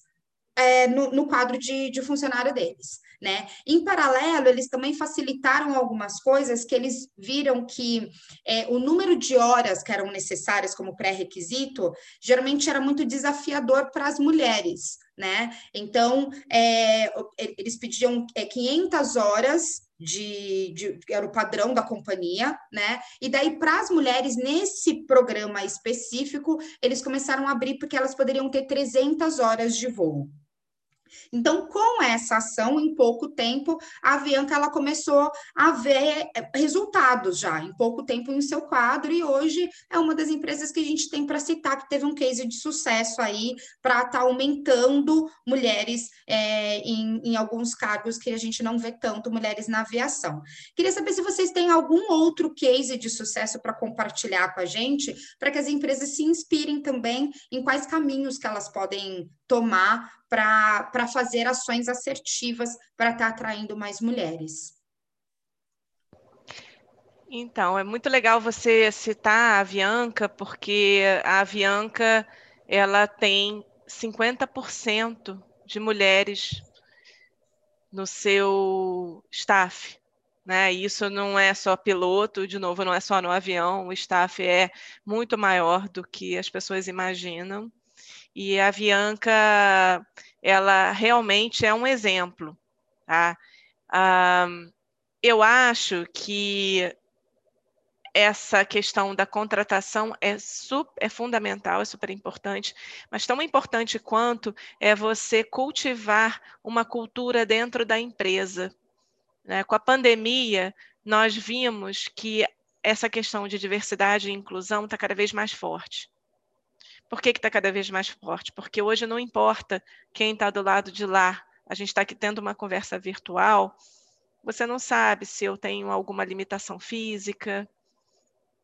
S1: é, no, no, quadro de, de funcionário deles. Né? Em paralelo, eles também facilitaram algumas coisas que eles viram que é, o número de horas que eram necessárias como pré-requisito geralmente era muito desafiador para as mulheres, né? Então, é, eles pediam é, 500 horas de, de, era o padrão da companhia, né? E daí para as mulheres nesse programa específico, eles começaram a abrir porque elas poderiam ter 300 horas de voo. Então, com essa ação, em pouco tempo, a Avianca ela começou a ver eh, resultados já, em pouco tempo em seu quadro, e hoje é uma das empresas que a gente tem para citar, que teve um case de sucesso aí, para estar tá aumentando mulheres é, em, em alguns cargos que a gente não vê tanto mulheres na aviação. Queria saber se vocês têm algum outro case de sucesso para compartilhar com a gente, para que as empresas se inspirem também em quais caminhos que elas podem tomar para fazer ações assertivas para estar tá atraindo mais mulheres.
S2: Então, é muito legal você citar a Avianca, porque a Avianca ela tem 50% de mulheres no seu staff. Né? Isso não é só piloto, de novo, não é só no avião, o staff é muito maior do que as pessoas imaginam. E a Bianca, ela realmente é um exemplo. Tá? eu acho que essa questão da contratação é, super, é fundamental, é super importante, mas tão importante quanto é você cultivar uma cultura dentro da empresa. Né? Com a pandemia, nós vimos que essa questão de diversidade e inclusão está cada vez mais forte. Por que está cada vez mais forte? Porque hoje não importa quem está do lado de lá, a gente está aqui tendo uma conversa virtual, você não sabe se eu tenho alguma limitação física,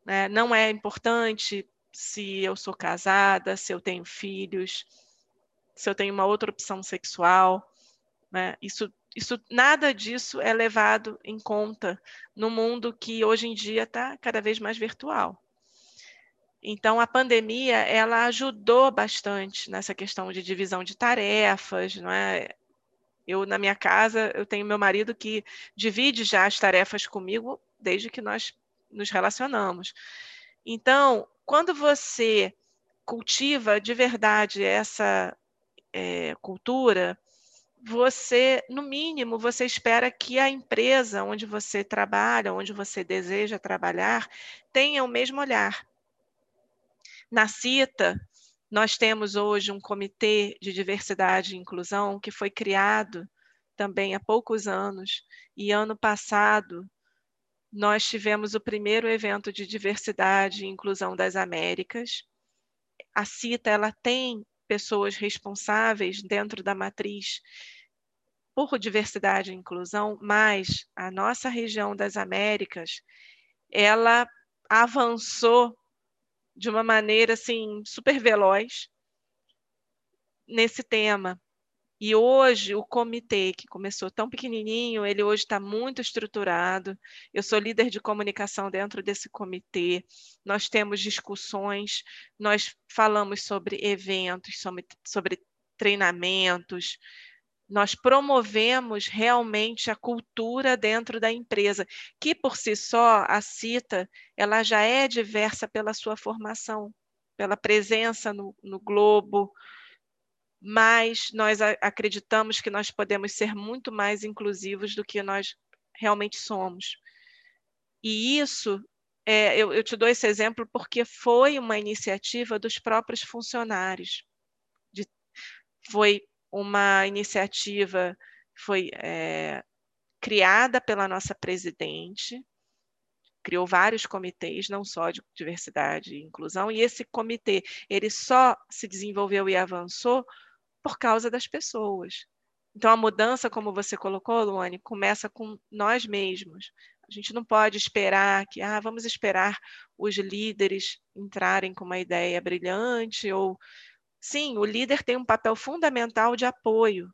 S2: né? não é importante se eu sou casada, se eu tenho filhos, se eu tenho uma outra opção sexual. Né? Isso, isso, nada disso é levado em conta no mundo que hoje em dia está cada vez mais virtual. Então, a pandemia ela ajudou bastante nessa questão de divisão de tarefas, não é? Eu, na minha casa, eu tenho meu marido que divide já as tarefas comigo desde que nós nos relacionamos. Então, quando você cultiva de verdade essa é, cultura, você, no mínimo, você espera que a empresa onde você trabalha, onde você deseja trabalhar, tenha o mesmo olhar. Na CITA, nós temos hoje um comitê de diversidade e inclusão que foi criado também há poucos anos, e ano passado nós tivemos o primeiro evento de diversidade e inclusão das Américas. A CITA ela tem pessoas responsáveis dentro da matriz por diversidade e inclusão, mas a nossa região das Américas ela avançou de uma maneira assim super veloz nesse tema. E hoje o comitê, que começou tão pequenininho, ele hoje está muito estruturado. Eu sou líder de comunicação dentro desse comitê. Nós temos discussões, nós falamos sobre eventos, sobre, sobre treinamentos, nós promovemos realmente a cultura dentro da empresa, que por si só, a CITA, ela já é diversa pela sua formação, pela presença no, no globo, mas nós acreditamos que nós podemos ser muito mais inclusivos do que nós realmente somos. E isso, é, eu, eu te dou esse exemplo porque foi uma iniciativa dos próprios funcionários. De, foi uma iniciativa foi é, criada pela nossa presidente, criou vários comitês, não só de diversidade e inclusão, e esse comitê ele só se desenvolveu e avançou por causa das pessoas. Então a mudança, como você colocou, Luane, começa com nós mesmos. A gente não pode esperar que, ah, vamos esperar os líderes entrarem com uma ideia brilhante ou Sim, o líder tem um papel fundamental de apoio.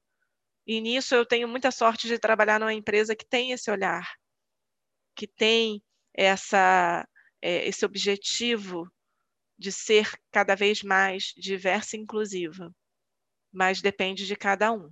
S2: E nisso eu tenho muita sorte de trabalhar numa empresa que tem esse olhar, que tem essa, é, esse objetivo de ser cada vez mais diversa e inclusiva. Mas depende de cada um.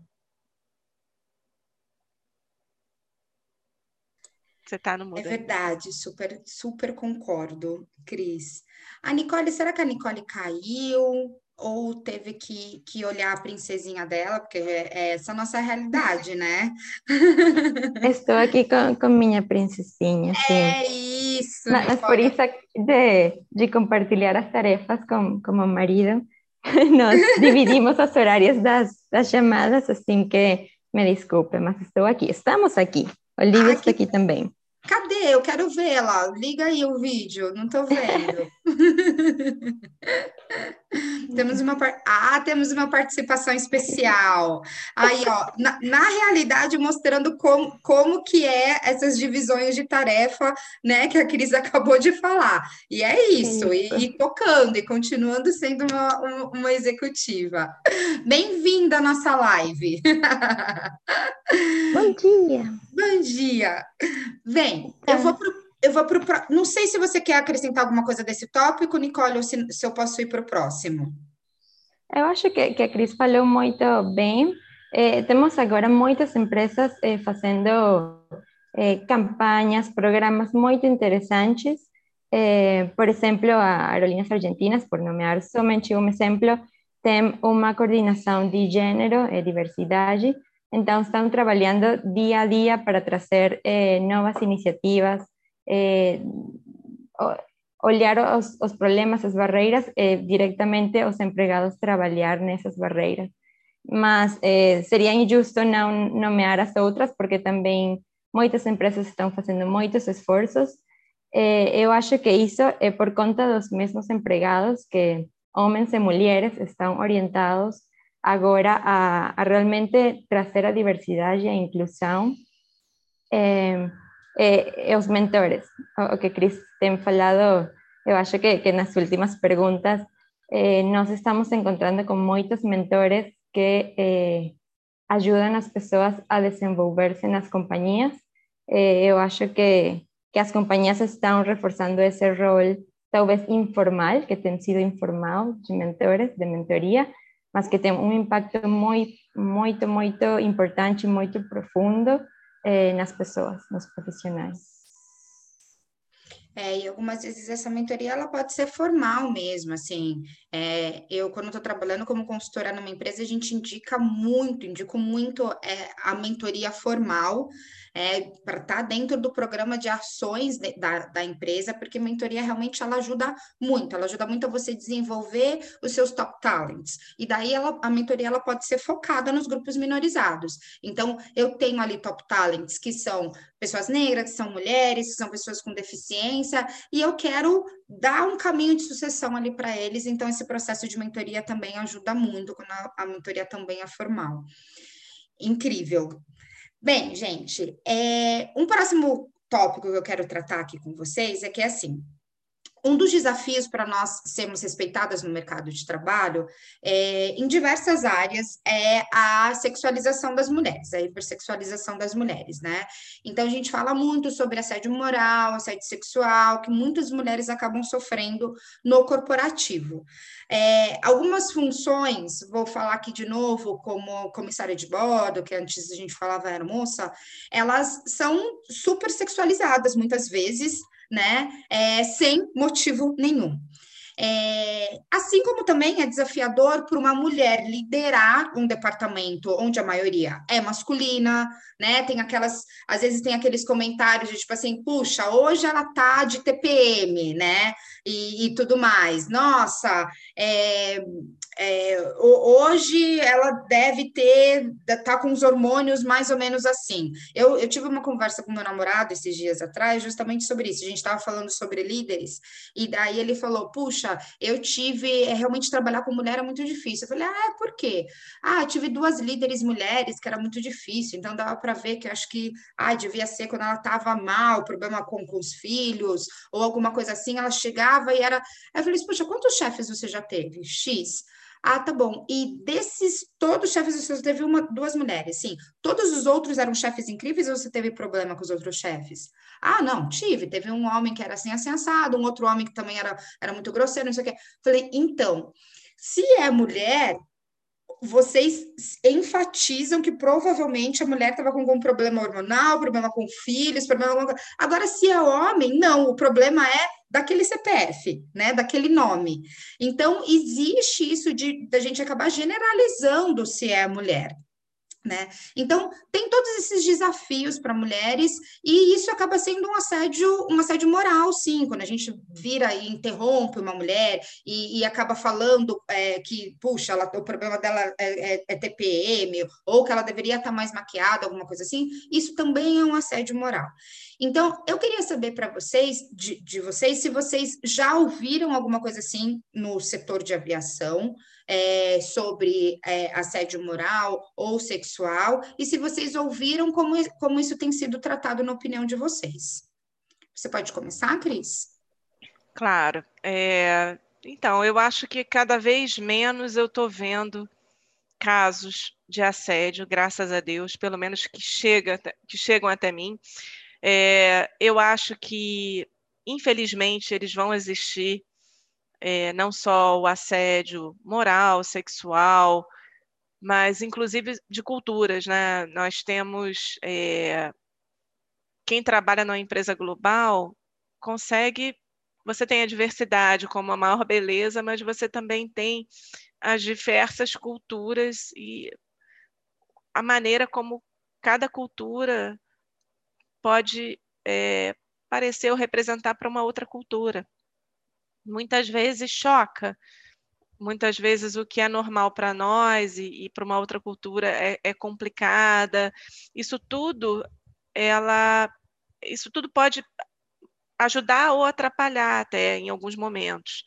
S2: Você está no mundo. É
S1: verdade, super, super concordo, Cris. A Nicole, será que a Nicole caiu? Ou teve que, que olhar a princesinha dela, porque é, é essa a nossa realidade, né?
S3: Estou aqui com, com minha princesinha, sim.
S1: É isso!
S3: Mas, por isso de, de compartilhar as tarefas com, com o marido, nós dividimos os horários das, das chamadas, assim que me desculpe, mas estou aqui, estamos aqui. Olivia está aqui também.
S1: Cadê? Eu quero vê-la. Liga aí o vídeo, não estou vendo. temos uma ah, temos uma participação especial. Aí, ó, na, na, realidade, mostrando como, como que é essas divisões de tarefa, né, que a Cris acabou de falar. E é isso, isso. E, e, tocando, e continuando sendo uma, uma, uma executiva. Bem-vinda à nossa live.
S3: Bom dia.
S1: Bom dia. Vem, eu vou pro, eu vou pro, não sei se você quer acrescentar alguma coisa desse tópico, Nicole, ou se, se eu posso ir para o próximo.
S3: Eu acho que, que a Cris falou muito bem. Eh, temos agora muitas empresas eh, fazendo eh, campanhas, programas muito interessantes. por exemplo, a Aerolíneas Argentinas, por nomear somente um exemplo, tem uma coordenação de gênero e diversidade Então, están trabajando día a día para trazer eh, novas iniciativas, eh, olhar os, os, problemas, as barreiras, eh, directamente os empregados trabalhar nessas barreiras. Mas eh, seria injusto não nomear as outras, porque também muitas empresas estão fazendo muitos esforços. Eu acho que isso é por conta dos mesmos empregados que homens e mulheres estão orientados agora a, a realmente trazer a diversidade e a inclusão. É, é, os mentores, o, o que Cris tem falado, eu acho que, que nas últimas perguntas eh, nós estamos encontrando com muitos mentores que eh, ajudam as pessoas a desenvolver-se nas companhias. Eh, eu acho que, que as companhias estão reforçando esse rol, talvez informal, que tem sido informal, de mentores, de mentoria, mas que tem um impacto muito, muito, muito importante, muito profundo eh, nas pessoas, nos profissionais.
S1: É, e algumas vezes essa mentoria ela pode ser formal mesmo, assim. É, eu, quando estou trabalhando como consultora numa empresa, a gente indica muito, indico muito é, a mentoria formal, é, para estar tá dentro do programa de ações de, da, da empresa, porque mentoria realmente ela ajuda muito, ela ajuda muito a você desenvolver os seus top talents. E daí ela, a mentoria ela pode ser focada nos grupos minorizados. Então, eu tenho ali top talents, que são pessoas negras, que são mulheres, que são pessoas com deficiência, e eu quero dar um caminho de sucessão ali para eles. Então, esse processo de mentoria também ajuda muito quando a, a mentoria também é formal. Incrível. Bem, gente, é, um próximo tópico que eu quero tratar aqui com vocês é que, assim, um dos desafios para nós sermos respeitadas no mercado de trabalho, é, em diversas áreas, é a sexualização das mulheres, a hipersexualização das mulheres, né? Então, a gente fala muito sobre assédio moral, assédio sexual, que muitas mulheres acabam sofrendo no corporativo. É, algumas funções, vou falar aqui de novo, como comissária de bordo, que antes a gente falava era moça, elas são super sexualizadas muitas vezes, né? É, sem motivo nenhum. É, assim como também é desafiador para uma mulher liderar um departamento onde a maioria é masculina, né? Tem aquelas, às vezes tem aqueles comentários de tipo assim, puxa, hoje ela tá de TPM, né? E, e tudo mais. Nossa, é, é, hoje ela deve ter, tá com os hormônios mais ou menos assim. Eu, eu tive uma conversa com meu namorado esses dias atrás, justamente sobre isso. A gente estava falando sobre líderes, e daí ele falou: Puxa, eu tive, é, realmente trabalhar com mulher é muito difícil. Eu falei: Ah, por quê? Ah, tive duas líderes mulheres que era muito difícil, então dava para ver que acho que ah, devia ser quando ela estava mal, problema com, com os filhos, ou alguma coisa assim, ela chegava e era. Aí eu falei: Puxa, quantos chefes você já teve? X. Ah, tá bom. E desses todos os chefes, você teve uma, duas mulheres, sim. Todos os outros eram chefes incríveis ou você teve problema com os outros chefes? Ah, não, tive. Teve um homem que era assim, assim, um outro homem que também era, era muito grosseiro, não sei o quê. Falei, então, se é mulher, vocês enfatizam que provavelmente a mulher estava com algum problema hormonal, problema com filhos, problema com... Agora, se é homem, não, o problema é daquele CPF, né, daquele nome. Então, existe isso de da gente acabar generalizando se é mulher. Né? Então, tem todos esses desafios para mulheres, e isso acaba sendo um assédio, um assédio moral, sim, quando a gente vira e interrompe uma mulher e, e acaba falando é, que, puxa, ela, o problema dela é, é, é, TPM, ou que ela deveria estar mais maquiada, alguma coisa assim, isso também é um assédio moral. Então, eu queria saber para vocês, de, de vocês, se vocês já ouviram alguma coisa assim no setor de aviação, é, sobre é, assédio moral ou sexual, e se vocês ouviram como, como isso tem sido tratado na opinião de vocês. Você pode começar, Cris?
S2: Claro. É, então, eu acho que cada vez menos eu estou vendo casos de assédio, graças a Deus, pelo menos que, chega, que chegam até mim. É, eu acho que, infelizmente, eles vão existir é, não só o assédio moral, sexual, mas inclusive de culturas, né? Nós temos é, quem trabalha numa empresa global consegue, você tem a diversidade como a maior beleza, mas você também tem as diversas culturas e a maneira como cada cultura pode é, parecer ou representar para uma outra cultura muitas vezes choca. Muitas vezes o que é normal para nós e, e para uma outra cultura é, é complicada. Isso tudo ela, isso tudo pode ajudar ou atrapalhar até em alguns momentos.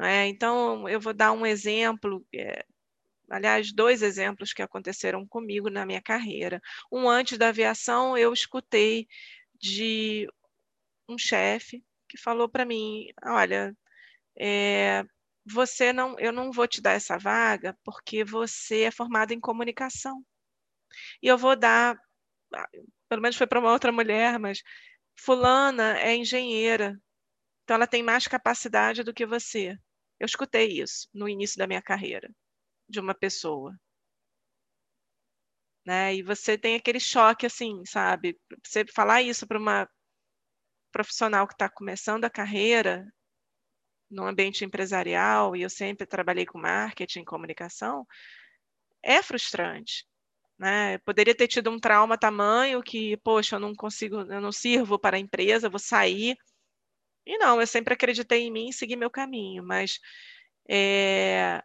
S2: É? Então, eu vou dar um exemplo, é, aliás, dois exemplos que aconteceram comigo na minha carreira. Um antes da aviação, eu escutei de um chefe que falou para mim: olha, é, você não, eu não vou te dar essa vaga porque você é formado em comunicação. E eu vou dar, ah, pelo menos foi para uma outra mulher, mas fulana é engenheira, então ela tem mais capacidade do que você. Eu escutei isso no início da minha carreira de uma pessoa. Né? E você tem aquele choque assim, sabe? Você falar isso para uma profissional que está começando a carreira no ambiente empresarial, e eu sempre trabalhei com marketing, comunicação, é frustrante. Né? Eu poderia ter tido um trauma tamanho que, poxa, eu não consigo, eu não sirvo para a empresa, vou sair. E não, eu sempre acreditei em mim e segui meu caminho, mas é,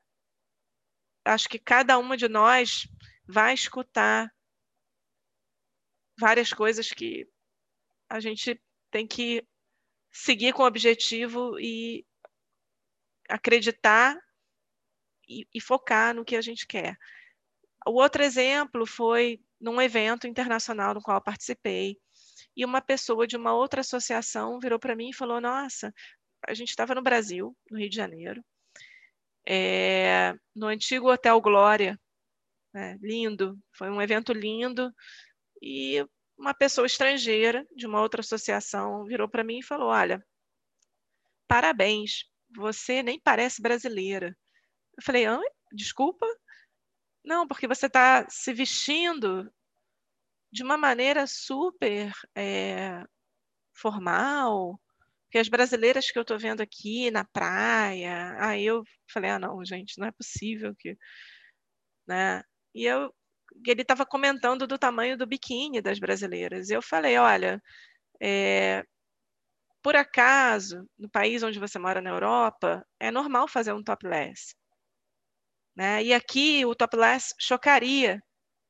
S2: acho que cada uma de nós vai escutar várias coisas que a gente tem que seguir com o objetivo e acreditar e, e, focar no que a gente quer. O outro exemplo foi num evento internacional no qual participei, e uma pessoa de uma outra associação virou para mim e falou: Nossa, a gente estava no Brasil, no Rio de Janeiro, é, no antigo Hotel Glória, é, lindo, foi um evento lindo, e uma pessoa estrangeira de uma outra associação virou para mim e falou: Olha, parabéns, você nem parece brasileira. Eu falei: ah, desculpa? Não, porque você está se vestindo de uma maneira super é, formal, que as brasileiras que eu estou vendo aqui na praia, aí eu falei, ah, não, gente, não é possível que, né? E eu, ele estava comentando do tamanho do biquíni das brasileiras. Eu falei, olha, é, por acaso, no país onde você mora na Europa, é normal fazer um topless. Né? E aqui o topless chocaria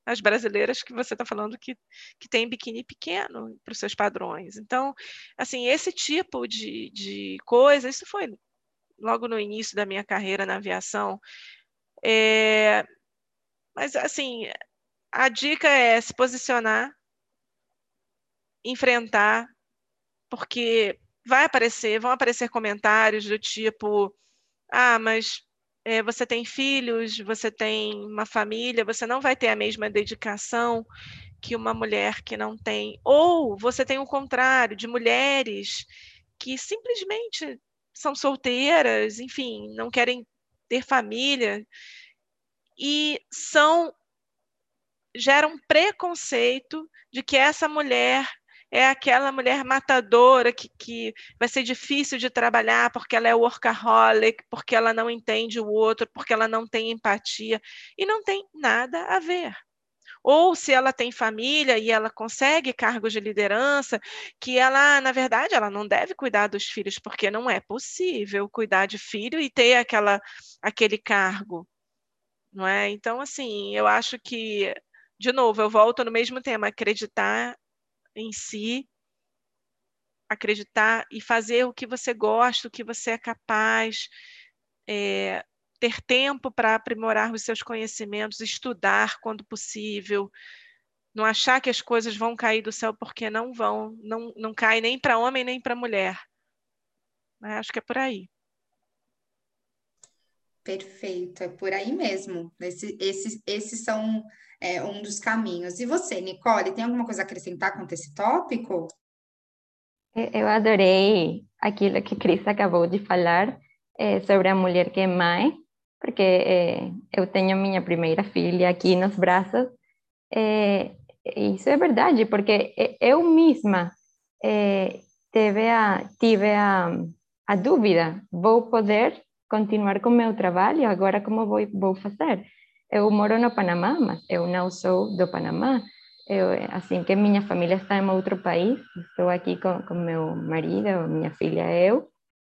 S2: as brasileiras que você está falando que, que tem biquíni pequeno para os seus padrões. Então, assim, esse tipo de, de coisa, isso foi logo no início da minha carreira na aviação. É, mas, assim, a dica é se posicionar, enfrentar, porque vai aparecer, vão aparecer comentários do tipo, ah, mas você tem filhos, você tem uma família, você não vai ter a mesma dedicação que uma mulher que não tem. Ou você tem o contrário, de mulheres que simplesmente são solteiras, enfim, não querem ter família e são geram preconceito de que essa mulher é aquela mulher matadora que, que vai ser difícil de trabalhar porque ela é workaholic, porque ela não entende o outro, porque ela não tem empatia. E não tem nada a ver. Ou se ela tem família e ela consegue cargos de liderança, que ela, na verdade, ela não deve cuidar dos filhos, porque não é possível cuidar de filho e ter aquela, aquele cargo. Não é? Então, assim, eu acho que, de novo, eu volto no mesmo tema, acreditar em si, acreditar e fazer o que você gosta, o que você é capaz, é, ter tempo para aprimorar os seus conhecimentos, estudar quando possível, não achar que as coisas vão cair do céu porque não vão, não, não cai nem para homem nem para mulher. Né? Acho que é por aí.
S1: Perfeito, é por aí mesmo. Esse, esses, esses são é, um dos caminhos. E você, Nicole, tem alguma coisa a acrescentar a esse tópico?
S3: Eu adorei aquilo que Cris acabou de falar é, sobre a mulher que é mãe, porque é, eu tenho minha primeira filha aqui nos braços. É, isso é verdade, porque eu mesma é, tive a, tive a, a dúvida: vou poder continuar com meu trabalho? Agora, como vou, vou fazer? Eu moro no Panamá, mas eu não sou do Panamá. Eu, assim que minha família está em outro país, estou aqui com, com meu marido, minha filha e eu.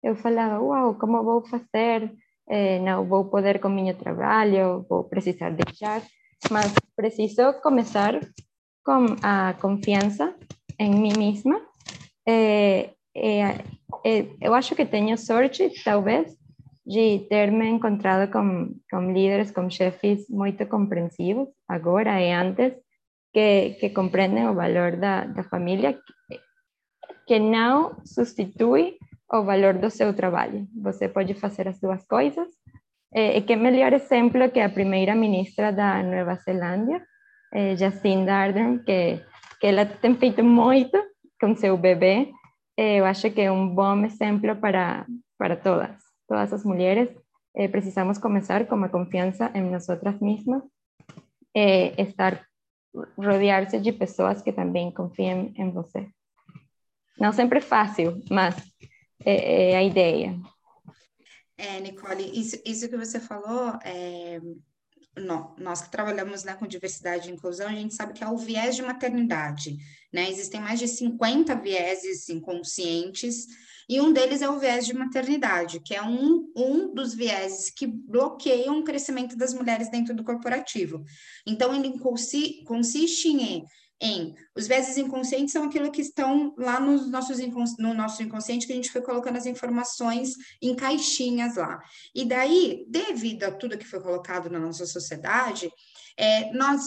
S3: Eu falava, uau, como vou fazer? Eh, não vou poder com meu trabalho, vou precisar deixar. Mas preciso começar com a confiança em mim mesma. É, é, eu acho que tenho sorte, talvez, de ter me encontrado com, com líderes, com chefes muito compreensivos, agora e antes, que, que compreendem o valor da, da família, que, não substitui o valor do seu trabalho. Você pode fazer as duas coisas. E, e que melhor exemplo que a primeira ministra da Nova Zelândia, eh, Jacinda Ardern, que, que ela tem feito muito com seu bebê. Eh, eu acho que é um bom exemplo para, para todas todas las mujeres, eh, precisamos comenzar con la confianza en nosotras mismas, eh, estar, rodearse de personas que también confíen en você. Não sempre fácil, mas é, é a ideia.
S1: É, Nicole, isso, isso que você falou, é, nós que trabalhamos né, com diversidade e inclusão, a gente sabe que é o viés de maternidade, né? Existem mais de 50 vieses inconscientes e um deles é o viés de maternidade, que é um, um dos vieses que bloqueiam o crescimento das mulheres dentro do corporativo. Então, ele consi consiste em, em os vieses inconscientes são aquilo que estão lá nos nossos no nosso inconsciente que a gente foi colocando as informações em caixinhas lá. E daí, devido a tudo que foi colocado na nossa sociedade, é, nós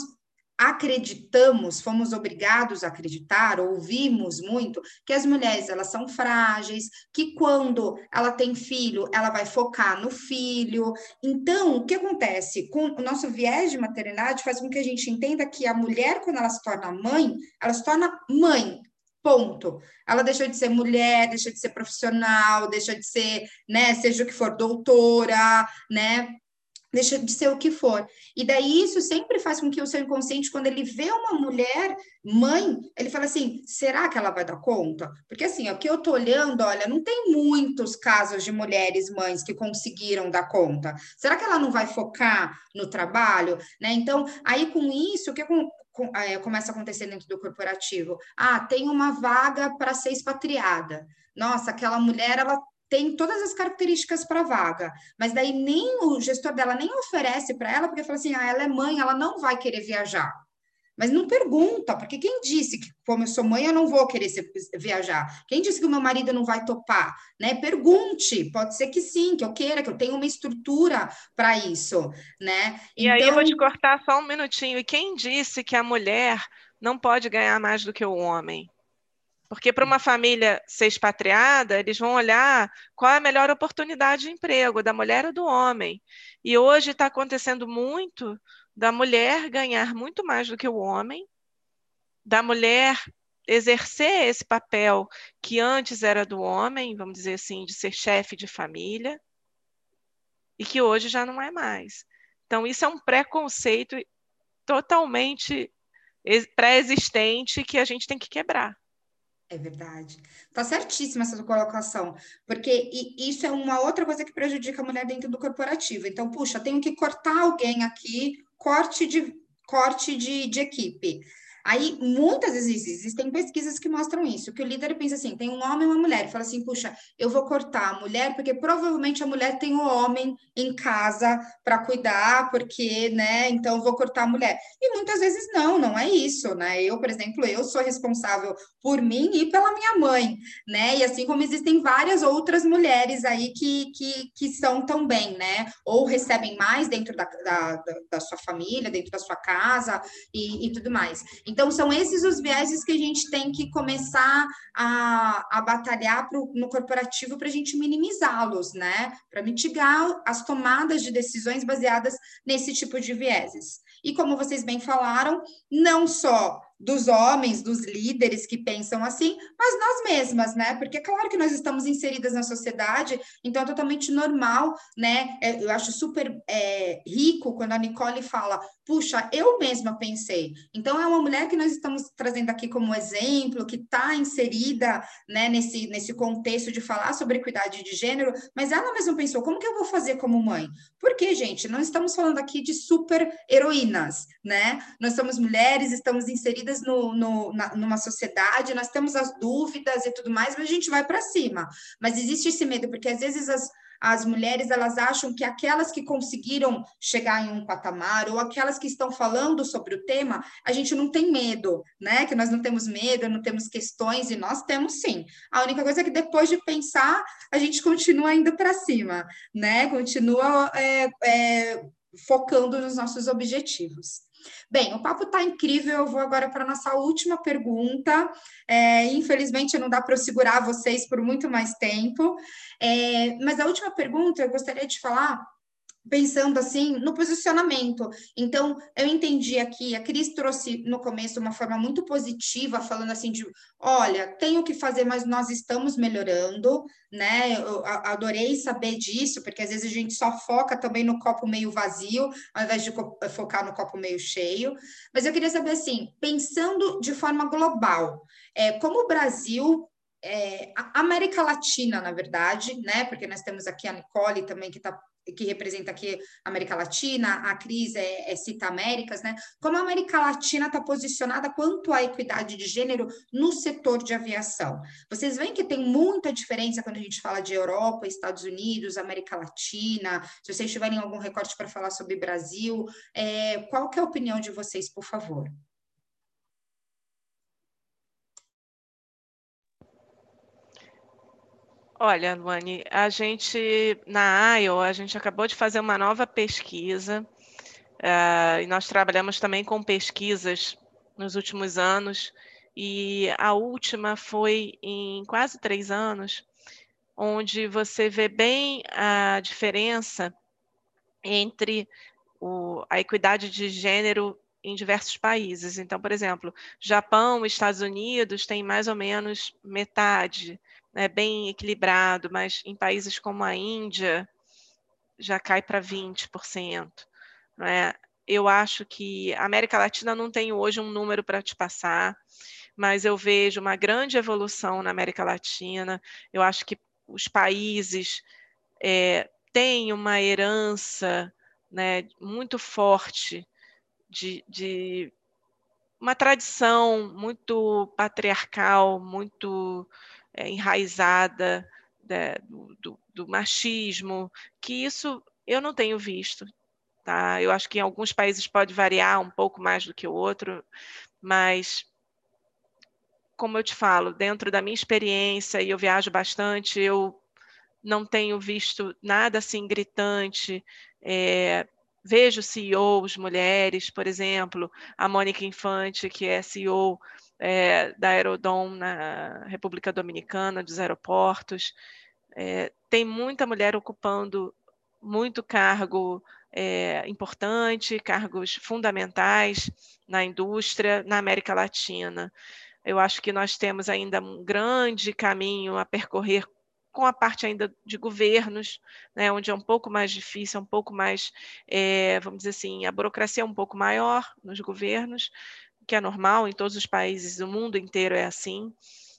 S1: acreditamos, fomos obrigados a acreditar, ouvimos muito que as mulheres elas são frágeis, que quando ela tem filho, ela vai focar no filho. Então, o que acontece? Com o nosso viés de maternidade faz com que a gente entenda que a mulher quando ela se torna mãe, ela se torna mãe, Ponto. Ela deixou de ser mulher, deixa de ser profissional, deixa de ser, né, seja o que for, doutora, né? Deixa de ser o que for. E daí isso sempre faz com que o seu inconsciente, quando ele vê uma mulher mãe, ele fala assim: será que ela vai dar conta? Porque assim, o que eu tô olhando, olha, não tem muitos casos de mulheres mães que conseguiram dar conta. Será que ela não vai focar no trabalho? Né? Então, aí com isso, o que é, começa a acontecer dentro do corporativo? Ah, tem uma vaga para ser expatriada. Nossa, aquela mulher, ela tem todas as características para a vaga, mas daí nem o gestor dela nem oferece para ela, porque fala assim: ah, ela é mãe, ela não vai querer viajar. Mas não pergunta, porque quem disse que, como eu sou mãe, eu não vou querer ser, viajar? Quem disse que o meu marido não vai topar? Né? Pergunte, pode ser que sim, que eu queira, que eu tenha uma estrutura para isso, né?
S2: E então... aí eu vou te então cortar só um minutinho. E quem disse que a mulher não pode ganhar mais do que o homem? Porque para uma família ser expatriada, eles vão olhar qual é a melhor oportunidade de emprego, da mulher ou do homem. E hoje está acontecendo muito da mulher ganhar muito mais do que o homem, da mulher exercer esse papel que antes era do homem, vamos dizer assim, de ser chefe de família, e que hoje já não é mais. Então, isso é um preconceito totalmente pré-existente que a gente tem que quebrar.
S1: É verdade. Tá certíssima essa colocação, porque isso é uma outra coisa que prejudica a mulher dentro do corporativo. Então, puxa, tenho que cortar alguém aqui, corte de corte de, de equipe. Aí, muitas vezes, existem pesquisas que mostram isso, que o líder pensa assim, tem um homem e uma mulher, e fala assim, puxa, eu vou cortar a mulher, porque provavelmente a mulher tem o homem em casa para cuidar, porque, né, então vou cortar a mulher. E muitas vezes não, não é isso, né? Eu, por exemplo, eu sou responsável por mim e pela minha mãe, né? E assim como existem várias outras mulheres aí que, que, que são também, né? Ou recebem mais dentro da, da, da sua família, dentro da sua casa e, e tudo mais. Então, são esses os vieses que a gente tem que começar a, a batalhar pro, no corporativo para a gente minimizá-los, né? Para mitigar as tomadas de decisões baseadas nesse tipo de vieses. E como vocês bem falaram, não só dos homens, dos líderes que pensam assim, mas nós mesmas, né? Porque é claro que nós estamos inseridas na sociedade, então é totalmente normal, né? É, eu acho super é, rico quando a Nicole fala, puxa, eu mesma pensei. Então é uma mulher que nós estamos trazendo aqui como exemplo, que está inserida, né, nesse, nesse contexto de falar sobre equidade de gênero, mas ela mesma pensou, como que eu vou fazer como mãe? Porque, gente, não estamos falando aqui de super heroínas, né? Nós somos mulheres, estamos inseridas inseridas no, no, na, numa sociedade, nós temos as dúvidas e tudo mais, mas a gente vai para cima. Mas existe esse medo, porque às vezes as, as mulheres elas acham que aquelas que conseguiram chegar em um patamar ou aquelas que estão falando sobre o tema, a gente não tem medo, né? Que nós não temos medo, não temos questões e nós temos sim. A única coisa é que depois de pensar, a gente continua indo para cima, né? Continua é, é, focando nos nossos objetivos. Bem, o papo está incrível. Eu vou agora para a nossa última pergunta. É, infelizmente, não dá para eu segurar vocês por muito mais tempo. É, mas a última pergunta eu gostaria de falar pensando assim no posicionamento. Então, eu entendi aqui, a Cris trouxe no começo uma forma muito positiva, falando assim de, olha, tenho que fazer, mas nós estamos melhorando, né? Eu adorei saber disso, porque às vezes a gente só foca também no copo meio vazio, ao invés de focar no copo meio cheio. Mas eu queria saber assim, pensando de forma global, é, como o Brasil é, a América Latina, na verdade, né? Porque nós temos aqui a Nicole também, que está que representa aqui a América Latina, a Cris é, é Cita Américas, né? Como a América Latina está posicionada quanto à equidade de gênero no setor de aviação? Vocês veem que tem muita diferença quando a gente fala de Europa, Estados Unidos, América Latina. Se vocês tiverem algum recorte para falar sobre Brasil, é, qual que é a opinião de vocês, por favor?
S2: Olha, Luane, a gente, na IO, a gente acabou de fazer uma nova pesquisa, uh, e nós trabalhamos também com pesquisas nos últimos anos, e a última foi em quase três anos, onde você vê bem a diferença entre o, a equidade de gênero em diversos países. Então, por exemplo, Japão Estados Unidos têm mais ou menos metade né, bem equilibrado, mas em países como a Índia já cai para 20%. Né? Eu acho que a América Latina não tem hoje um número para te passar, mas eu vejo uma grande evolução na América Latina. Eu acho que os países é, têm uma herança né, muito forte de, de uma tradição muito patriarcal, muito é, enraizada né, do, do, do, machismo, que isso eu não tenho visto. Tá? Eu acho que em alguns países pode variar um pouco mais do que o outro, mas como eu te falo, dentro da minha experiência, e eu viajo bastante, eu não tenho visto nada assim gritante. É, vejo CEOs mulheres, por exemplo, a Mônica Infante, que é CEO é, da Aerodom na República Dominicana, dos aeroportos. É, tem muita mulher ocupando muito cargo é, importante, cargos fundamentais na indústria na América Latina. Eu acho que nós temos ainda um grande caminho a percorrer com a parte ainda de governos, né, onde é um pouco mais difícil, um pouco mais, é, vamos dizer assim, a burocracia é um pouco maior nos governos, que é normal em todos os países do mundo inteiro é assim.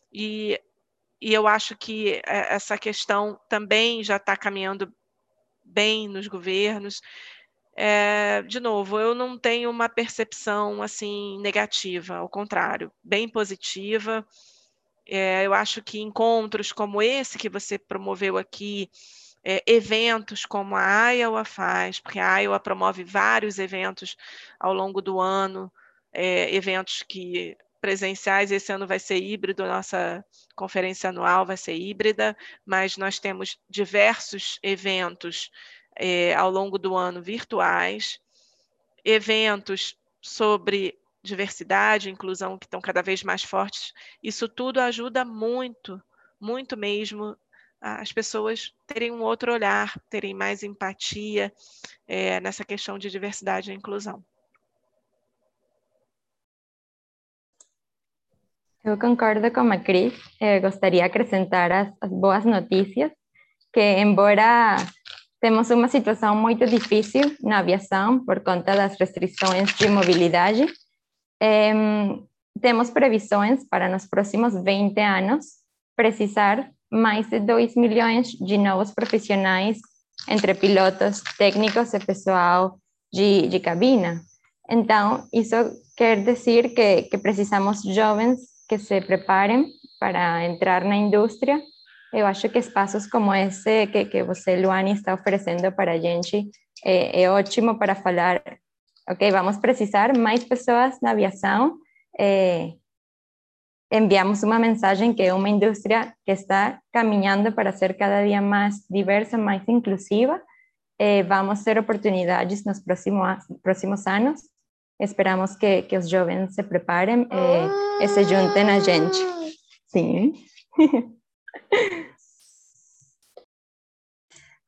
S2: E, e eu acho que é, essa questão também já está caminhando bem nos governos. É, de novo, eu não tenho uma percepção assim negativa, ao contrário, bem positiva. É, eu acho que encontros como esse que você promoveu aqui, é, eventos como a Iowa faz, porque a Iowa promove vários eventos ao longo do ano, é, eventos que presenciais, esse ano vai ser híbrido, nossa conferência anual vai ser híbrida, mas nós temos diversos eventos é, ao longo do ano virtuais, eventos sobre diversidade, inclusão que estão cada vez mais fortes. Isso tudo ajuda muito, muito mesmo as pessoas terem um outro olhar, terem mais empatia é, nessa questão de diversidade e inclusão.
S3: Eu concordo com a Cris. Eh, gostaria de acrescentar as, as boas notícias, que embora temos uma situação muito difícil na aviação por conta das restrições de mobilidade, temos previsões para nos próximos 20 anos precisar mais de 2 milhões de novos profissionais entre pilotos, técnicos e pessoal de, de cabina. Então, isso quer dizer que, que precisamos jovens que se preparen para entrar en la industria eu acho que espaços como esse que, que você, Luane, está oferecendo para a gente é, é ótimo para falar, ok, vamos precisar mais pessoas na aviação, é, enviamos uma mensagem que é uma indústria que está caminhando para ser cada dia mais diversa, mais inclusiva. Eh, vamos ter oportunidades nos próximos, próximos anos. Esperamos que, que os jovens se preparem eh, e se juntem a gente. Sim.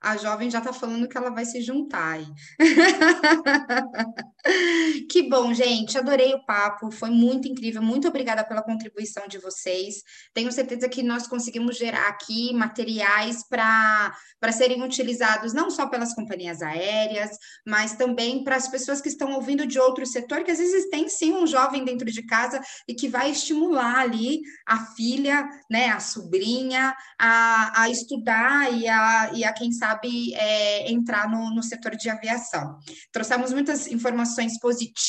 S1: A jovem já está falando que ela vai se juntar aí. que bom, gente. Adorei o papo. Foi muito incrível. Muito obrigada pela contribuição de vocês. Tenho certeza que nós conseguimos gerar aqui materiais para serem utilizados não só pelas companhias aéreas, mas também para as pessoas que estão ouvindo de outro setor, que às vezes tem sim um jovem dentro de casa e que vai estimular ali a filha, né, a sobrinha, a, a estudar e a, e a quem sabe é, entrar no, no setor de aviação. Trouxemos muitas informações positivas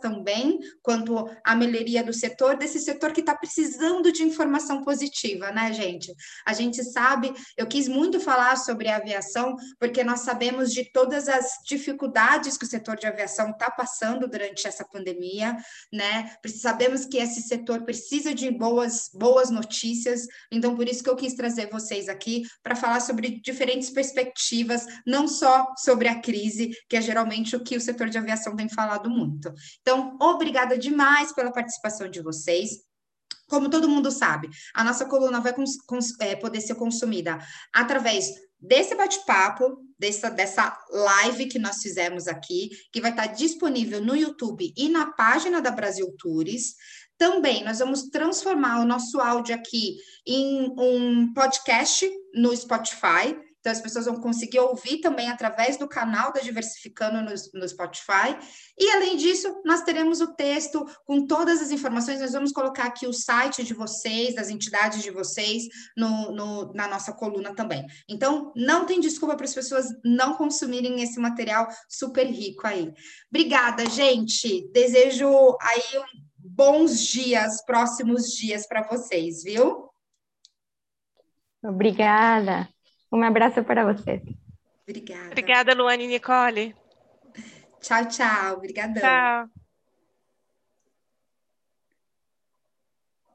S1: também quanto à melhoria do setor, desse setor que está precisando de informação positiva, né, gente? A gente sabe, eu quis muito falar sobre a aviação, porque nós sabemos de todas as dificuldades que o setor de aviação está passando durante essa pandemia, né? Sabemos que esse setor precisa de boas, boas notícias, então por isso que eu quis trazer vocês aqui para falar sobre diferentes perspectivas, não só sobre a crise, que é geralmente o que o setor de aviação tem falado muito. Então, obrigada demais pela participação de vocês. Como todo mundo sabe, a nossa coluna vai é, poder ser consumida através desse bate-papo, dessa, dessa live que nós fizemos aqui, que vai estar disponível no YouTube e na página da Brasil Tours. Também nós vamos transformar o nosso áudio aqui em um podcast no Spotify. Então, as pessoas vão conseguir ouvir também através do canal da Diversificando no, no, Spotify. E, além disso, nós teremos o texto com todas as informações. Nós vamos colocar aqui o site de vocês, das entidades de vocês, no, no na nossa coluna também. Então, não tem desculpa para as pessoas não consumirem esse material super rico aí. Obrigada, gente. Desejo aí bons dias, próximos dias para vocês, viu?
S3: Obrigada. Um abraço para vocês.
S1: Obrigada.
S2: Obrigada, Luane e Nicole.
S1: Tchau, tchau. Obrigadão.
S2: Tchau.